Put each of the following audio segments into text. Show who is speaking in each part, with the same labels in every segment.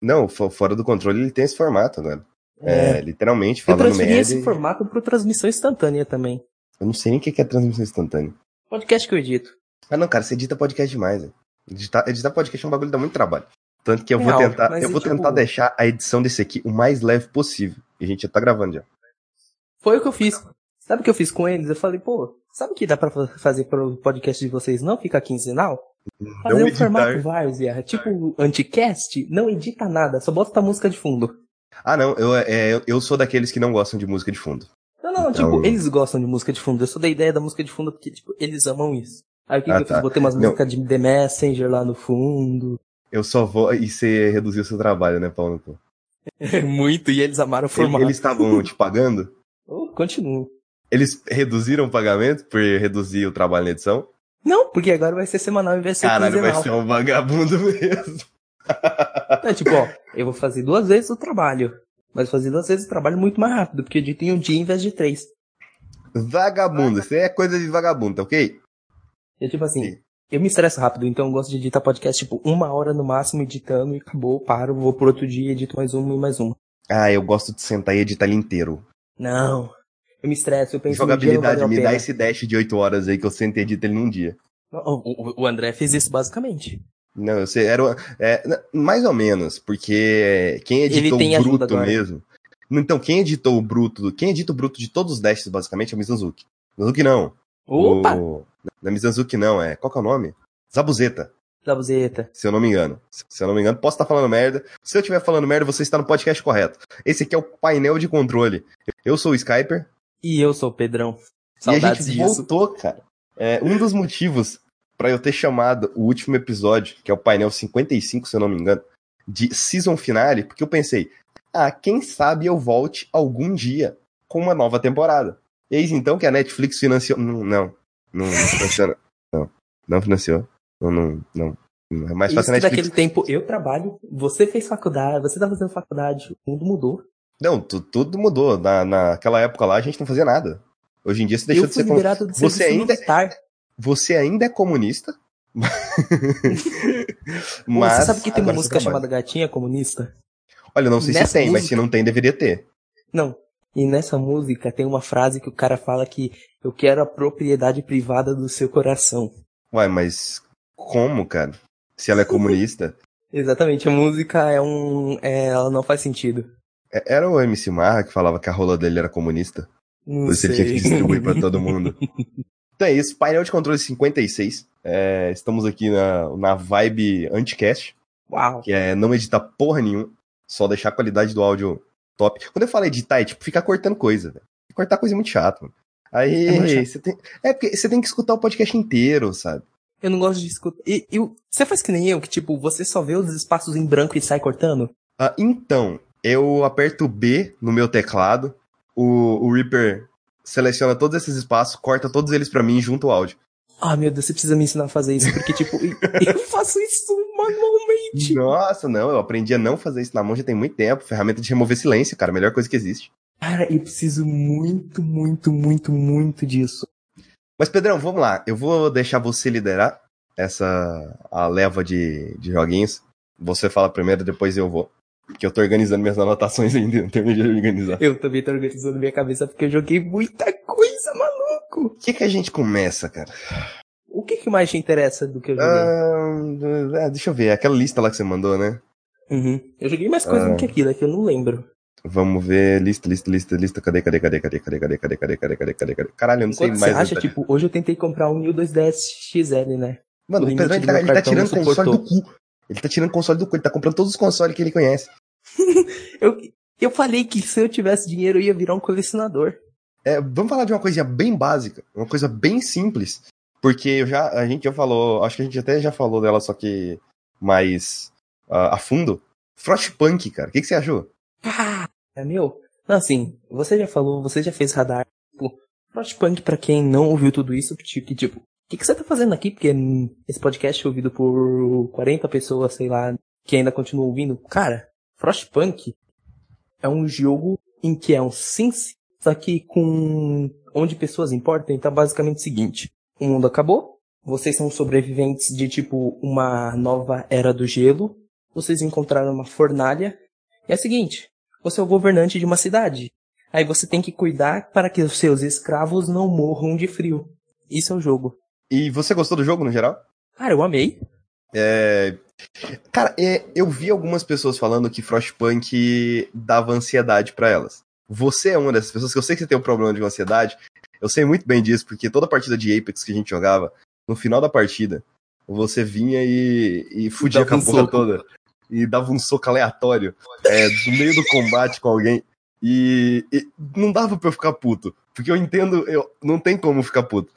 Speaker 1: Não, fora do controle ele tem esse formato, né? É, é literalmente, falando
Speaker 2: merda. Eu transferi esse formato pro transmissão instantânea também.
Speaker 1: Eu não sei nem o que é transmissão instantânea.
Speaker 2: Podcast que eu edito.
Speaker 1: Ah não, cara, você edita podcast demais, né? Editar, editar podcast é um bagulho que dá muito trabalho. Tanto que eu Real, vou tentar, eu vou tipo... tentar deixar a edição desse aqui o mais leve possível. E a gente já tá gravando já.
Speaker 2: Foi o que eu fiz. Sabe o que eu fiz com eles? Eu falei, pô, sabe o que dá pra fazer pro podcast de vocês não ficar quinzenal? Fazer não um editar. formato várzea, tipo anticast, não edita nada, só bota a música de fundo.
Speaker 1: Ah, não, eu, é, eu sou daqueles que não gostam de música de fundo.
Speaker 2: Não, não, então... tipo, eles gostam de música de fundo. Eu sou da ideia da música de fundo porque, tipo, eles amam isso. Aí o que, ah, que eu tá. fiz? Botei umas músicas de The Messenger lá no fundo.
Speaker 1: Eu só vou. E você reduziu o seu trabalho, né, Paulo?
Speaker 2: É muito, e eles amaram o formato.
Speaker 1: Eles estavam te pagando?
Speaker 2: Oh, continuo.
Speaker 1: Eles reduziram o pagamento por reduzir o trabalho na edição?
Speaker 2: Não, porque agora vai ser semanal e vai ser
Speaker 1: Caralho,
Speaker 2: quinzenal.
Speaker 1: vai ser um vagabundo mesmo.
Speaker 2: É tipo, ó, eu vou fazer duas vezes o trabalho. Mas fazer duas vezes o trabalho muito mais rápido, porque eu edito em um dia em vez de três.
Speaker 1: Vagabundo, isso é coisa de vagabundo, tá ok?
Speaker 2: É tipo assim, Sim. eu me estresso rápido, então eu gosto de editar podcast tipo uma hora no máximo editando e acabou, paro, vou pro outro dia, edito mais uma e mais uma.
Speaker 1: Ah, eu gosto de sentar e editar ele inteiro.
Speaker 2: Não. Eu me estresso, eu penso
Speaker 1: Jogabilidade, me dá esse dash de 8 horas aí que eu sento e edito ele num dia.
Speaker 2: O, o, André fez isso basicamente.
Speaker 1: Não, eu sei, era é, mais ou menos, porque quem editou o bruto mesmo. Então, quem editou o bruto, quem edita o bruto de todos os dashes basicamente é o Mizanzuki. Mizanzuki não.
Speaker 2: Opa!
Speaker 1: O, não é Mizanzuki não, é. Qual que é o nome? Zabuzeta.
Speaker 2: Zabuzeta.
Speaker 1: Se eu não me engano. Se eu não me engano, posso estar falando merda. Se eu estiver falando merda, você está no podcast correto. Esse aqui é o painel de controle. Eu sou o Skyper.
Speaker 2: E eu sou o Pedrão. Saudades
Speaker 1: e a gente disso. voltou, cara. É, um dos motivos para eu ter chamado o último episódio, que é o painel 55, se eu não me engano, de season finale, porque eu pensei, ah, quem sabe eu volte algum dia com uma nova temporada. Eis então que a Netflix financiou. Não, não, não, não financiou. Não, não financiou. Não, não, não. É mais fácil
Speaker 2: Isso Netflix. daquele tempo eu trabalho, você fez faculdade, você tá fazendo faculdade, o mundo mudou.
Speaker 1: Não, tudo mudou. Na, naquela época lá a gente não fazia nada. Hoje em dia você deixou de ser
Speaker 2: comunista. Você ainda, militar.
Speaker 1: você ainda é comunista.
Speaker 2: mas você sabe que tem uma música chamada Gatinha Comunista?
Speaker 1: Olha, não sei nessa se tem, música... mas se não tem, deveria ter.
Speaker 2: Não. E nessa música tem uma frase que o cara fala que eu quero a propriedade privada do seu coração.
Speaker 1: Uai, mas como, cara? Se ela é comunista?
Speaker 2: Exatamente, a música é um. É, ela não faz sentido.
Speaker 1: É, era o MC Marra que falava que a rola dele era comunista?
Speaker 2: Não isso ele
Speaker 1: tinha que distribuir pra todo mundo. então é isso, painel de controle 56. É, estamos aqui na, na vibe anticast.
Speaker 2: Uau.
Speaker 1: Que é não editar porra nenhuma, só deixar a qualidade do áudio top. Quando eu falo editar, é tipo ficar cortando coisa, velho. Cortar coisa é muito chato, mano. Aí é você tem. É porque você tem que escutar o podcast inteiro, sabe?
Speaker 2: Eu não gosto de escutar. E, e você faz que nem eu, que tipo, você só vê os espaços em branco e sai cortando?
Speaker 1: Ah, então, eu aperto B no meu teclado, o, o Reaper seleciona todos esses espaços, corta todos eles para mim e junta o áudio.
Speaker 2: Ah, meu Deus, você precisa me ensinar a fazer isso, porque, tipo, eu faço isso manualmente.
Speaker 1: Nossa, não, eu aprendi a não fazer isso na mão já tem muito tempo. Ferramenta de remover silêncio, cara, a melhor coisa que existe.
Speaker 2: Cara, eu preciso muito, muito, muito, muito disso.
Speaker 1: Mas, Pedrão, vamos lá. Eu vou deixar você liderar essa a leva de, de joguinhos. Você fala primeiro, depois eu vou. Porque eu tô organizando minhas anotações ainda, não terminei de organizar.
Speaker 2: Eu também tô organizando minha cabeça porque eu joguei muita coisa, maluco.
Speaker 1: O que que a gente começa, cara?
Speaker 2: O que que mais te interessa do que eu joguei?
Speaker 1: Ah, deixa eu ver, aquela lista lá que você mandou, né?
Speaker 2: Uhum. Eu joguei mais coisa ah. do que aquilo, é que eu não lembro.
Speaker 1: Vamos ver, lista, lista, lista, lista, cadê, cadê, cadê, cadê, cadê, cadê, cadê, cadê, cadê, cadê, cadê, cadê? Caralho, eu não Enquanto sei mais.
Speaker 2: Você acha, tipo, hoje eu tentei comprar um 1010 XL, né?
Speaker 1: Mano, o Pedro, ele tá, ele tá tirando console do cu. Ele tá tirando console do cu, ele tá comprando todos os consoles que ele conhece.
Speaker 2: eu, eu falei que se eu tivesse dinheiro eu ia virar um colecionador.
Speaker 1: É, vamos falar de uma coisa bem básica, uma coisa bem simples. Porque eu já, a gente já falou, acho que a gente até já falou dela, só que mais uh, a fundo. Frostpunk, cara. O que, que você achou?
Speaker 2: Ah, é meu. Não, assim, você já falou, você já fez radar. Tipo, Frostpunk, pra quem não ouviu tudo isso, que tipo, o que, que você tá fazendo aqui? Porque esse podcast é ouvido por 40 pessoas, sei lá, que ainda continuam ouvindo. Cara, Frostpunk é um jogo em que é um Sims, só que com onde pessoas importam, então é basicamente o seguinte. O mundo acabou, vocês são sobreviventes de tipo uma nova era do gelo, vocês encontraram uma fornalha. E é o seguinte, você é o governante de uma cidade. Aí você tem que cuidar para que os seus escravos não morram de frio. Isso é o jogo.
Speaker 1: E você gostou do jogo no geral?
Speaker 2: Cara, eu amei.
Speaker 1: É... Cara, é, eu vi algumas pessoas falando que Frostpunk dava ansiedade para elas. Você é uma dessas pessoas que eu sei que você tem um problema de ansiedade. Eu sei muito bem disso, porque toda partida de Apex que a gente jogava, no final da partida, você vinha e, e fudia com a porra toda. E dava um soco aleatório é, no meio do combate com alguém. E, e, não dava pra eu ficar puto. Porque eu entendo, eu não tem como ficar puto.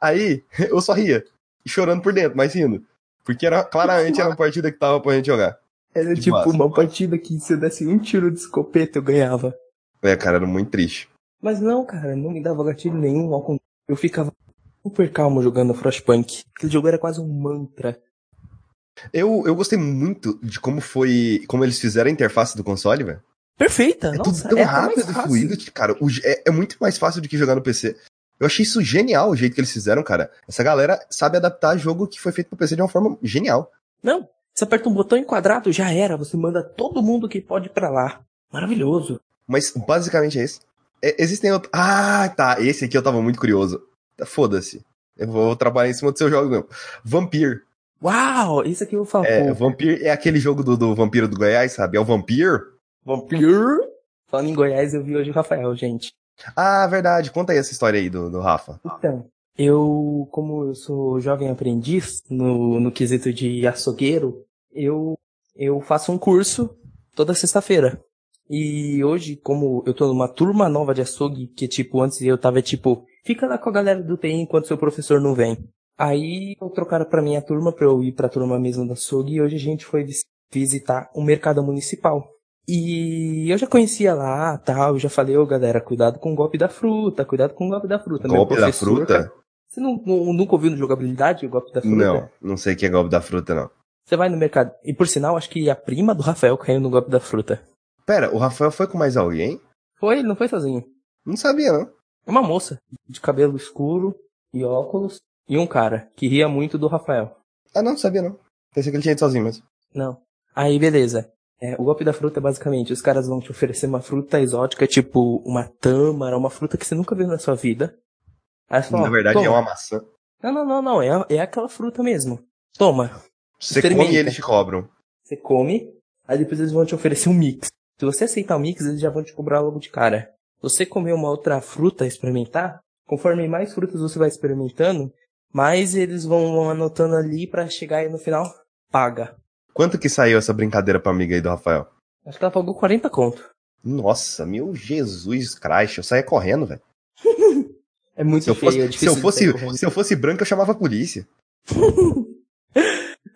Speaker 1: Aí, eu só ria. Chorando por dentro, mas rindo. Porque era, claramente era uma partida que tava pra gente jogar.
Speaker 2: Era
Speaker 1: De
Speaker 2: tipo
Speaker 1: massa.
Speaker 2: uma partida que se eu desse um tiro de escopeta eu ganhava.
Speaker 1: É, cara, era muito triste.
Speaker 2: Mas não, cara, não me dava gatilho nenhum. Ao contrário, eu ficava super calmo jogando Frostpunk. Aquele jogo era quase um mantra.
Speaker 1: Eu, eu gostei muito de como foi. Como eles fizeram a interface do console, velho.
Speaker 2: Perfeita,
Speaker 1: É
Speaker 2: nossa.
Speaker 1: tudo tão
Speaker 2: é
Speaker 1: rápido e fluido que, cara, o é, é muito mais fácil do que jogar no PC. Eu achei isso genial o jeito que eles fizeram, cara. Essa galera sabe adaptar jogo que foi feito pro PC de uma forma genial.
Speaker 2: Não, você aperta um botão em quadrado, já era. Você manda todo mundo que pode pra lá. Maravilhoso.
Speaker 1: Mas basicamente é isso. É, existem outros. Ah, tá. Esse aqui eu tava muito curioso. Foda-se. Eu vou trabalhar em cima do seu jogo mesmo. Vampir.
Speaker 2: Uau, isso aqui eu falo.
Speaker 1: É, Vampir é aquele jogo do, do vampiro do Goiás, sabe? É o Vampir.
Speaker 2: Vampir. Falando em Goiás, eu vi hoje o Rafael, gente.
Speaker 1: Ah, verdade. Conta aí essa história aí do, do Rafa.
Speaker 2: Então, eu, como eu sou jovem aprendiz no, no quesito de açougueiro, eu, eu faço um curso toda sexta-feira. E hoje, como eu tô numa turma nova de açougue, que tipo, antes eu tava tipo, fica lá com a galera do TI enquanto seu professor não vem. Aí eu trocaram pra minha turma pra eu ir pra turma mesmo da açougue e hoje a gente foi vis- visitar o mercado municipal. E eu já conhecia lá, tal, eu já falei, ô galera, cuidado com o golpe da fruta, cuidado com o golpe da fruta.
Speaker 1: Golpe da fruta?
Speaker 2: Você não, não- nunca ouviu no jogabilidade o golpe da fruta?
Speaker 1: Não, não sei o que é golpe da fruta, não.
Speaker 2: Você vai no mercado. E por sinal, acho que a prima do Rafael caiu no golpe da fruta.
Speaker 1: Pera, o Rafael foi com mais alguém?
Speaker 2: Foi, ele não foi sozinho.
Speaker 1: Não sabia, não.
Speaker 2: Uma moça, de cabelo escuro e óculos, e um cara, que ria muito do Rafael.
Speaker 1: Ah, não, sabia não. Pensei que ele tinha ido sozinho mesmo.
Speaker 2: Não. Aí, beleza. É, o golpe da fruta é basicamente, os caras vão te oferecer uma fruta exótica, tipo uma tâmara, uma fruta que você nunca viu na sua vida. Aí fala,
Speaker 1: Na verdade,
Speaker 2: "Toma."
Speaker 1: é uma maçã.
Speaker 2: Não, não, não, não, é, é aquela fruta mesmo. Toma.
Speaker 1: Você come e eles te cobram.
Speaker 2: Você come, aí depois eles vão te oferecer um mix. Se você aceitar o mix, eles já vão te cobrar logo de cara. Você comer uma outra fruta e experimentar, conforme mais frutas você vai experimentando, mais eles vão anotando ali pra chegar aí no final, paga.
Speaker 1: Quanto que saiu essa brincadeira pra amiga aí do Rafael?
Speaker 2: Acho que ela pagou 40 conto.
Speaker 1: Nossa, meu Jesus Christ, eu saía correndo, velho.
Speaker 2: É muito
Speaker 1: Se eu
Speaker 2: feio,
Speaker 1: fosse,
Speaker 2: é
Speaker 1: se eu fosse, se eu fosse branco, eu chamava a polícia.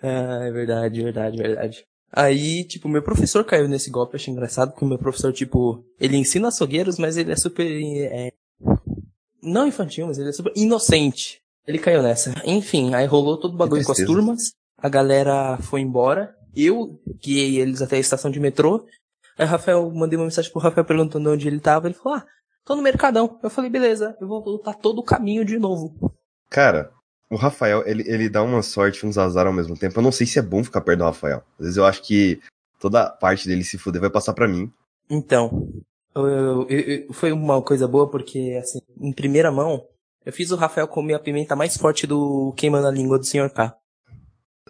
Speaker 2: Ah, é verdade, verdade, verdade. Aí, tipo, meu professor caiu nesse golpe, eu achei engraçado, porque o meu professor, tipo, ele ensina açougueiros, mas ele é super, é, não infantil, mas ele é super inocente. Ele caiu nessa. Enfim, aí rolou todo o bagulho com as turmas, a galera foi embora, eu guiei eles até a estação de metrô, aí o Rafael, mandei uma mensagem pro Rafael perguntando onde ele tava, ele falou, ah, tô no Mercadão. Eu falei, beleza, eu vou voltar todo o caminho de novo.
Speaker 1: Cara, o Rafael, ele, ele dá uma sorte e uns azar ao mesmo tempo. Eu não sei se é bom ficar perto do Rafael. Às vezes eu acho que toda parte dele se fuder vai passar pra mim.
Speaker 2: Então, eu- eu- eu- foi uma coisa boa porque, assim, em primeira mão, eu fiz o Rafael comer a pimenta mais forte do queimando a língua do Sr. K.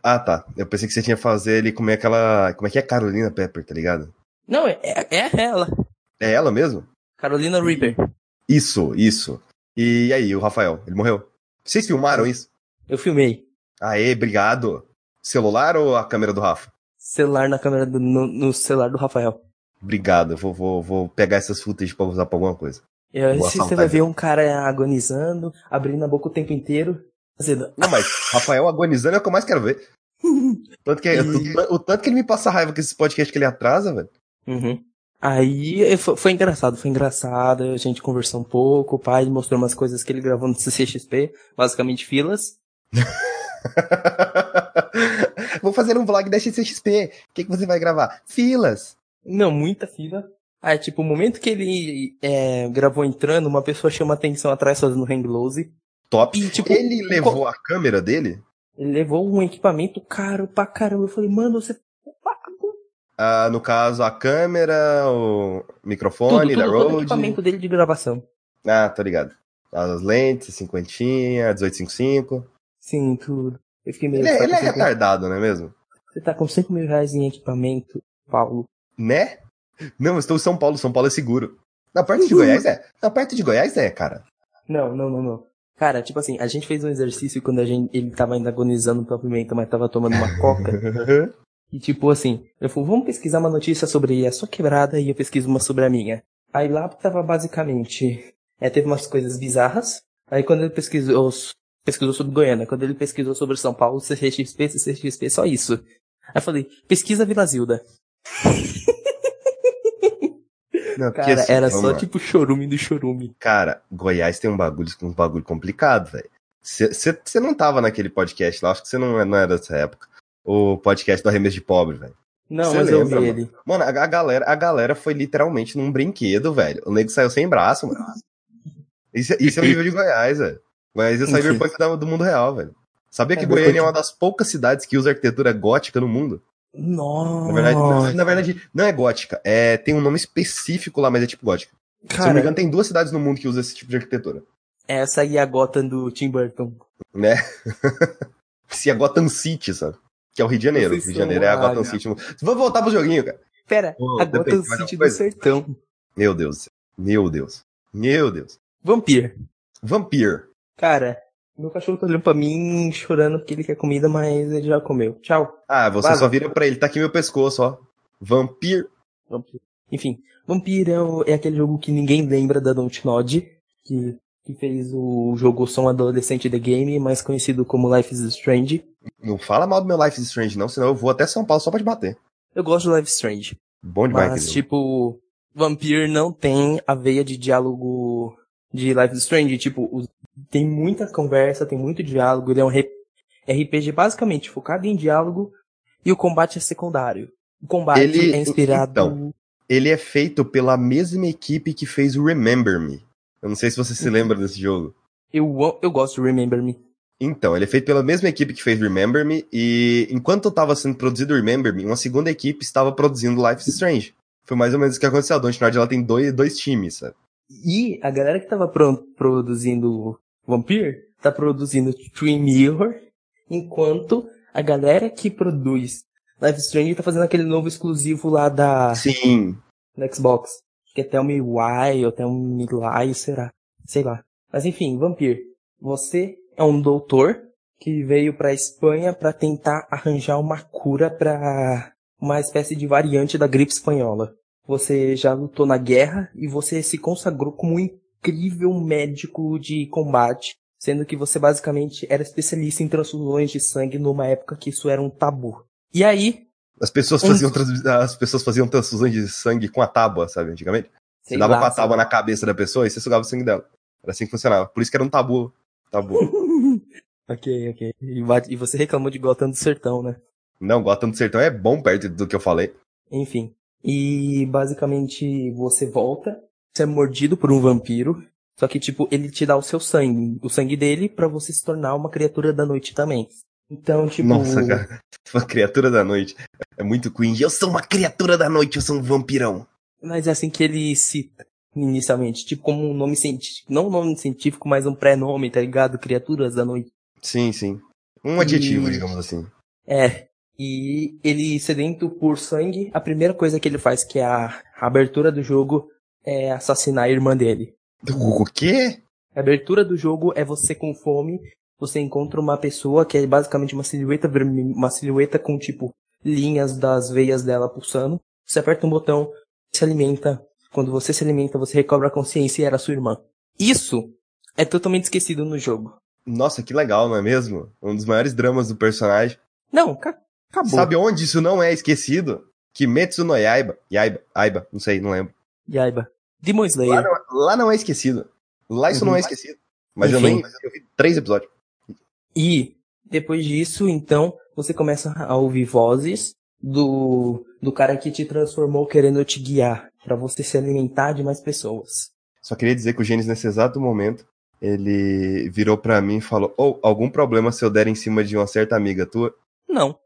Speaker 1: Ah, tá. Eu pensei que você tinha que fazer ele comer aquela. Como é que é Carolina Pepper, tá ligado?
Speaker 2: Não, é, é é ela.
Speaker 1: É ela mesmo?
Speaker 2: Carolina Reaper.
Speaker 1: Isso, isso. E aí, o Rafael, ele morreu? Vocês filmaram isso?
Speaker 2: Eu filmei.
Speaker 1: Aê, obrigado. Celular ou a câmera do Rafa?
Speaker 2: Celular na câmera do, no, no celular do Rafael.
Speaker 1: Obrigado, eu vou, vou, vou pegar essas footage pra usar pra alguma coisa.
Speaker 2: E
Speaker 1: Boa
Speaker 2: você vai ver um cara agonizando, abrindo a boca o tempo inteiro.
Speaker 1: Não, mas Rafael agonizando é o que eu mais quero ver. Tanto que, o, o tanto que ele me passa raiva com esse podcast que ele atrasa, velho.
Speaker 2: Uhum. Aí eh, foi, foi engraçado, foi engraçado, a gente conversou um pouco, o pai mostrou umas coisas que ele gravou no CCXP, basicamente filas.
Speaker 1: Vou fazer um vlog da XCXP. O que, que você vai gravar? Filas.
Speaker 2: Não, muita fila. Aí, tipo, o momento que ele é, gravou entrando, uma pessoa chama atenção atrás fazendo hang close.
Speaker 1: Top.
Speaker 2: E, tipo,
Speaker 1: ele levou a câmera dele?
Speaker 2: Ele levou um equipamento caro pra caramba. Eu falei, mano, você
Speaker 1: Ah, no caso, a câmera, o microfone
Speaker 2: tudo,
Speaker 1: da
Speaker 2: tudo, o
Speaker 1: Rode.
Speaker 2: equipamento dele de gravação.
Speaker 1: Ah, tô ligado. As lentes, cinquentinha, 1855.
Speaker 2: Sim, tudo. Eu fiquei meio.
Speaker 1: Ele, é- ele
Speaker 2: tá
Speaker 1: é retardado, não é mesmo?
Speaker 2: você tá com 5 mil reais em equipamento, Paulo.
Speaker 1: Né? Não, eu estou em São Paulo, São Paulo é seguro. Na perto de. Goiás é. Na perto de Goiás é, cara.
Speaker 2: Não, não, não, não. Cara, tipo assim, a gente fez um exercício quando a gente, ele tava ainda agonizando pela pimenta, mas tava tomando uma coca. E tipo assim, eu falei, vamos pesquisar uma notícia sobre a sua quebrada e eu pesquiso uma sobre a minha. Aí lá tava basicamente, é, teve umas coisas bizarras. Aí quando ele pesquisou, pesquisou sobre Goiânia, quando ele pesquisou sobre São Paulo, CCXP, CCXP, só isso. Aí eu falei, pesquisa Vila Zilda.
Speaker 1: Não,
Speaker 2: Cara,
Speaker 1: assim,
Speaker 2: era só
Speaker 1: lá.
Speaker 2: tipo chorume do chorume.
Speaker 1: Cara, Goiás tem um bagulho, um bagulho complicado, velho. Você não tava naquele podcast lá, acho que você não, não era dessa época. O podcast do Arremesso de Pobre, velho.
Speaker 2: Não,
Speaker 1: Cê
Speaker 2: mas eu
Speaker 1: lembra,
Speaker 2: vi
Speaker 1: mano?
Speaker 2: ele.
Speaker 1: Mano, a, a galera, a galera foi literalmente num brinquedo, velho. O nego saiu sem braço, mano. Isso, é- isso é o nível de Goiás, velho. Goiás é cyberpunk da- do mundo real, velho. Sabia que
Speaker 2: Cyberpunk.
Speaker 1: Goiânia é uma das poucas cidades que usa arquitetura gótica no mundo?
Speaker 2: Nossa.
Speaker 1: Na verdade, na, na verdade, não é gótica. É, tem um nome específico lá, mas é tipo gótica. Se eu não me
Speaker 2: Cara,
Speaker 1: engano, tem duas cidades no mundo que usam esse tipo de arquitetura.
Speaker 2: essa é a Gotham do Tim Burton.
Speaker 1: Né? Se é Gotham City, sabe? Que é o Rio de Janeiro. Rio de Janeiro é a Gotham City. Vamos voltar pro joguinho, cara.
Speaker 2: Pera,
Speaker 1: Ô,
Speaker 2: a
Speaker 1: depende,
Speaker 2: Gotham
Speaker 1: mais
Speaker 2: City do? Sertão.
Speaker 1: Meu Deus. do céu. Meu Deus. Meu Deus.
Speaker 2: Vampir.
Speaker 1: Vampir.
Speaker 2: Cara, meu cachorro tá olhando pra mim chorando porque ele quer comida, mas ele já comeu. Tchau.
Speaker 1: Ah, você
Speaker 2: Vaza.
Speaker 1: só vira pra ele. Tá aqui meu pescoço, ó. Vampir.
Speaker 2: Vampir. Enfim, Vampir é, é aquele jogo que ninguém lembra da Dontnod, que, que fez o jogo Som Adolescente The Game, mais conhecido como Life is Strange.
Speaker 1: Não fala mal do meu Life is Strange, não, senão eu vou até São Paulo só pra te bater.
Speaker 2: Eu gosto de Life is Strange,
Speaker 1: Bom demais,
Speaker 2: mas tipo, Vampir não tem a veia de diálogo de Life is Strange, tipo, os- tem muita conversa, tem muito diálogo, ele é um RPG basicamente focado em diálogo e o combate é secundário. O combate
Speaker 1: Ele-
Speaker 2: é inspirado
Speaker 1: então. Ele é feito pela mesma equipe que fez o Remember Me. Eu não sei se você se lembra desse jogo.
Speaker 2: Eu, eu gosto de Remember Me.
Speaker 1: Então, ele é feito pela mesma equipe que fez Remember Me, e enquanto estava sendo produzido Remember Me, uma segunda equipe estava produzindo Life is Strange. Foi mais ou menos o que aconteceu. A Dontnod ela tem dois, dois times, sabe?
Speaker 2: E a galera que tava pro- produzindo Vampir tá produzindo Twin Mirror, enquanto a galera que produz Life Strange tá fazendo aquele novo exclusivo lá da
Speaker 1: Sim.
Speaker 2: da Xbox. Que é Tell Me Why ou Tell Me Lie, será? Sei lá. Mas enfim, Vampir, você é um doutor que veio pra Espanha pra tentar arranjar uma cura pra uma espécie de variante da gripe espanhola. Você já lutou na guerra e você se consagrou como um incrível médico de combate, sendo que você basicamente era especialista em transfusões de sangue numa época que isso era um tabu. E aí,
Speaker 1: As pessoas
Speaker 2: Um-
Speaker 1: faziam, trans- as pessoas faziam transfusões de sangue com a tábua, sabe, antigamente? Você
Speaker 2: sei
Speaker 1: dava
Speaker 2: lá,
Speaker 1: com a tábua
Speaker 2: lá.
Speaker 1: na cabeça da pessoa e você sugava o sangue dela. Era assim que funcionava. Por isso que era um tabu. Tabu.
Speaker 2: ok, ok. E, e você reclamou de Gotham do Sertão, né?
Speaker 1: Não, Gotham do Sertão é bom perto do que eu falei.
Speaker 2: Enfim. E basicamente você volta, você é mordido por um vampiro, só que tipo, ele te dá o seu sangue, o sangue dele, pra você se tornar uma criatura da noite também. Então, tipo.
Speaker 1: Nossa, cara. Uma criatura da noite. É muito cringe. Eu sou uma criatura da noite, eu sou um vampirão.
Speaker 2: Mas é assim que ele cita inicialmente, tipo como um nome científico, não um nome científico, mas um pré-nome, tá ligado? Criaturas da noite.
Speaker 1: Sim, sim. Um adjetivo,
Speaker 2: E-
Speaker 1: digamos assim.
Speaker 2: É. E ele, sedento por sangue, a primeira coisa que ele faz, que é a abertura do jogo, é assassinar a irmã dele.
Speaker 1: O quê?
Speaker 2: A abertura do jogo é você com fome, você encontra uma pessoa que é basicamente uma silhueta vermelha, uma silhueta com tipo linhas das veias dela pulsando. Você aperta um botão, se alimenta. Quando você se alimenta, você recobra a consciência e era sua irmã. Isso é totalmente esquecido no jogo.
Speaker 1: Nossa, que legal, não é mesmo? Um dos maiores dramas do personagem.
Speaker 2: Não, ca- acabou.
Speaker 1: Sabe onde isso não é esquecido? Kimetsu no Yaiba. Yaiba, Aiba, não sei, não lembro.
Speaker 2: Yaiba. Demon
Speaker 1: Lá
Speaker 2: Slayer.
Speaker 1: não, lá não é esquecido. Lá isso
Speaker 2: Uhum.
Speaker 1: não é esquecido. Mas eu
Speaker 2: Enfim.
Speaker 1: nem. Eu vi três episódios.
Speaker 2: E depois disso, então, você começa a ouvir vozes do, do cara que te transformou querendo te guiar pra você se alimentar de mais pessoas.
Speaker 1: Só queria dizer que o Gênesis, nesse exato momento, ele virou pra mim e falou: Ou algum problema se eu der em cima de uma certa amiga tua?
Speaker 2: Não.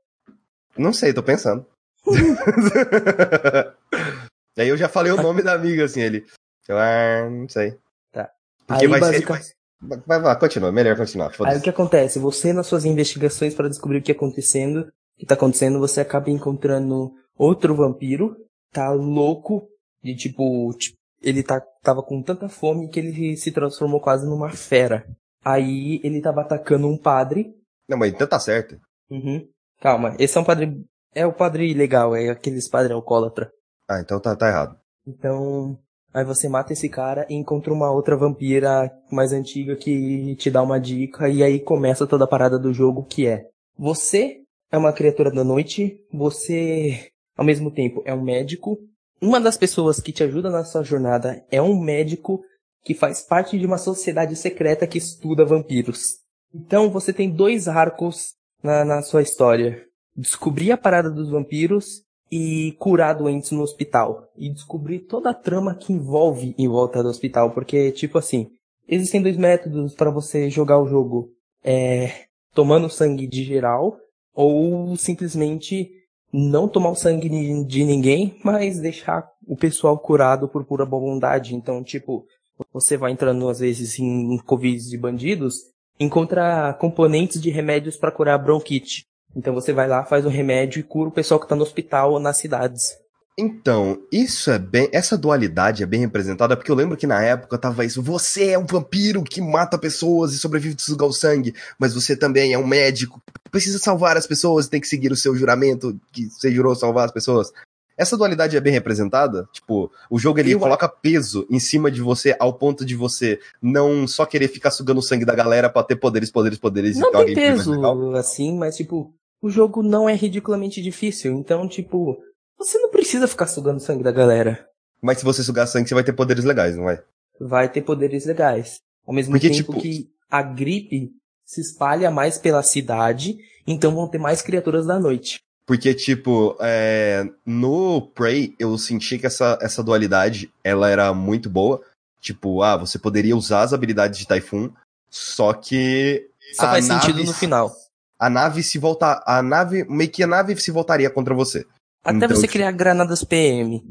Speaker 1: Não sei, tô pensando. Aí eu já falei o nome da amiga, assim, ele. Eu, ah, não sei.
Speaker 2: Tá.
Speaker 1: Porque
Speaker 2: Aí,
Speaker 1: vai ser.
Speaker 2: basica-
Speaker 1: Vai, vai, vai, continua, melhor continuar.
Speaker 2: Aí o que acontece? Você, nas suas investigações para descobrir o que acontecendo, o que tá acontecendo, você acaba encontrando outro vampiro, tá louco, de tipo, ti- ele tá, tava com tanta fome que ele se transformou quase numa fera. Aí ele tava atacando um padre.
Speaker 1: Não, mas então tá certo.
Speaker 2: Uhum. Calma, esse é um padre. É o padre legal, é aqueles padre alcoólatra.
Speaker 1: Ah, então tá, tá errado.
Speaker 2: Então, aí você mata esse cara e encontra uma outra vampira mais antiga que te dá uma dica e aí começa toda a parada do jogo que é: você é uma criatura da noite, você ao mesmo tempo é um médico. Uma das pessoas que te ajuda na sua jornada é um médico que faz parte de uma sociedade secreta que estuda vampiros. Então você tem dois arcos na, na sua história. Descobrir a parada dos vampiros e curar doentes no hospital. E descobrir toda a trama que envolve em volta do hospital. Porque, tipo assim, existem dois métodos para você jogar o jogo. É tomando sangue de geral, ou simplesmente não tomar o sangue de- ninguém, mas deixar o pessoal curado por pura bondade. Então, tipo, você vai entrando às vezes em covis de bandidos, encontra componentes de remédios para curar bronquite. Então você vai lá, faz o remédio e cura o pessoal que tá no hospital ou nas cidades.
Speaker 1: Então, isso é bem. Essa dualidade é bem representada, porque eu lembro que na época tava isso. Você é um vampiro que mata pessoas e sobrevive de sugar o sangue, mas você também é um médico que precisa salvar as pessoas e tem que seguir o seu juramento que você jurou salvar as pessoas. Essa dualidade é bem representada? Tipo, o jogo ele
Speaker 2: Eu-
Speaker 1: coloca peso em cima de você ao ponto de você não só querer ficar sugando o sangue da galera pra ter poderes, poderes, poderes
Speaker 2: Não tem peso assim, mas tipo, o jogo não é ridiculamente difícil. Então, tipo, você não precisa ficar sugando sangue da galera.
Speaker 1: Mas se você sugar sangue, você vai ter poderes legais, não vai?
Speaker 2: Vai ter poderes legais. Ao mesmo
Speaker 1: Porque,
Speaker 2: tempo
Speaker 1: tipo-
Speaker 2: que a gripe se espalha mais pela cidade, então vão ter mais criaturas da noite.
Speaker 1: Porque, tipo, é, no Prey, eu senti que essa, essa dualidade, ela era muito boa. Tipo, ah, você poderia usar as habilidades de Typhoon, só que
Speaker 2: Só faz sentido no final.
Speaker 1: A nave se voltar, a nave, meio que a nave se voltaria contra você.
Speaker 2: Até
Speaker 1: Então,
Speaker 2: você
Speaker 1: tipo-
Speaker 2: criar granadas PM.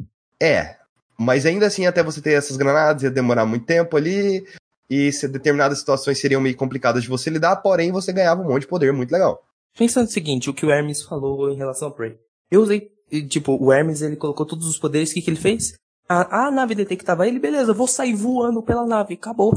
Speaker 1: É, mas ainda assim, até você ter essas granadas, ia demorar muito tempo ali, e se determinadas situações seriam meio complicadas de você lidar, porém você ganhava um monte de poder muito legal.
Speaker 2: Pensa no seguinte, o que o Hermes falou em relação ao Prey. Eu usei, tipo, o Hermes, ele colocou todos os poderes, o que, que ele fez? A, a nave detectava ele, beleza, eu vou sair voando pela nave, acabou.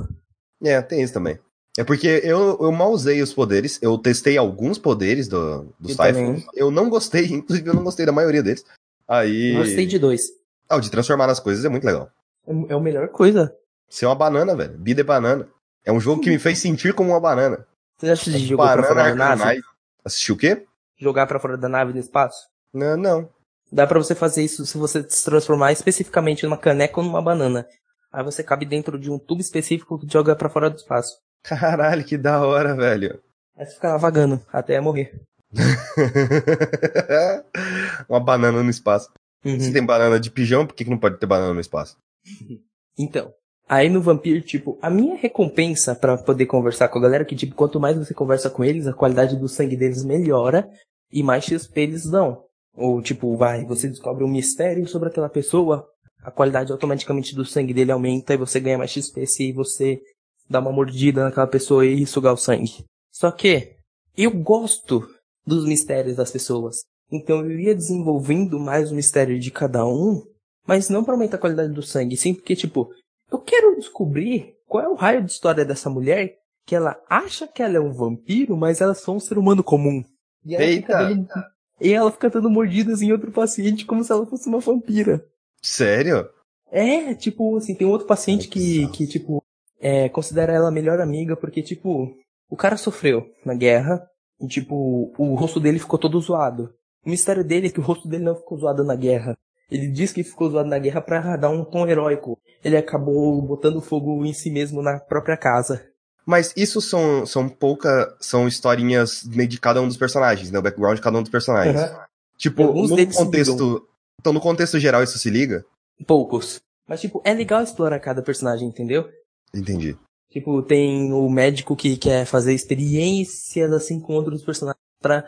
Speaker 1: É, tem isso também. É porque eu, eu mal usei os poderes, eu testei alguns poderes do, Typhoon.
Speaker 2: também.
Speaker 1: Eu não gostei, inclusive eu não gostei da maioria deles. Aí.
Speaker 2: Gostei de dois.
Speaker 1: Ah, o de transformar nas coisas é muito legal.
Speaker 2: É é a melhor coisa.
Speaker 1: Ser uma banana, velho. Vida é banana. É um jogo que me fez sentir como uma banana.
Speaker 2: Você já se jogou pra
Speaker 1: banana
Speaker 2: fora da nave?
Speaker 1: Assistiu o quê?
Speaker 2: Jogar pra fora da nave no espaço?
Speaker 1: Não, não.
Speaker 2: Dá pra você fazer isso se você se transformar especificamente numa caneca ou numa banana. Aí você cabe dentro de um tubo específico que joga pra fora do espaço.
Speaker 1: Caralho, que da hora, velho.
Speaker 2: Aí você fica lá vagando até morrer.
Speaker 1: uma banana no espaço.
Speaker 2: Uhum.
Speaker 1: Se tem banana de pijama, por que, que não pode ter banana no espaço?
Speaker 2: Então, aí no Vampir, tipo, a minha recompensa pra poder conversar com a galera é que, tipo, quanto mais você conversa com eles, a qualidade do sangue deles melhora e mais XP eles dão. Ou, tipo, vai, você descobre um mistério sobre aquela pessoa, a qualidade automaticamente do sangue dele aumenta e você ganha mais XP se você dá uma mordida naquela pessoa e sugar o sangue. Só que, eu gosto dos mistérios das pessoas. Então eu ia desenvolvendo mais o mistério de cada um, mas não pra aumentar a qualidade do sangue, sim porque, tipo, eu quero descobrir qual é o raio de história dessa mulher que ela acha que ela é um vampiro, mas ela é só um ser humano comum. E ela,
Speaker 1: Eita.
Speaker 2: fica dando, e ela fica dando mordidas em outro paciente como se ela fosse uma vampira.
Speaker 1: Sério?
Speaker 2: É, tipo, assim, tem um outro paciente que, que tipo, é, considera ela a melhor amiga porque, tipo, o cara sofreu na guerra e, tipo, o rosto dele ficou todo zoado. O mistério dele é que o rosto dele não ficou zoado na guerra. Ele diz que ficou zoado na guerra pra dar um tom heróico. Ele acabou botando fogo em si mesmo na própria casa.
Speaker 1: Mas isso são, são pouca. São historinhas de cada um dos personagens, né? O background de cada um dos personagens.
Speaker 2: Aham.
Speaker 1: Tipo,
Speaker 2: Alguns
Speaker 1: no contexto. Então, no contexto geral, isso se liga?
Speaker 2: Poucos. Mas, tipo, é legal explorar cada personagem, entendeu?
Speaker 1: Entendi.
Speaker 2: Tipo, tem o médico que quer fazer experiências assim com outros personagens pra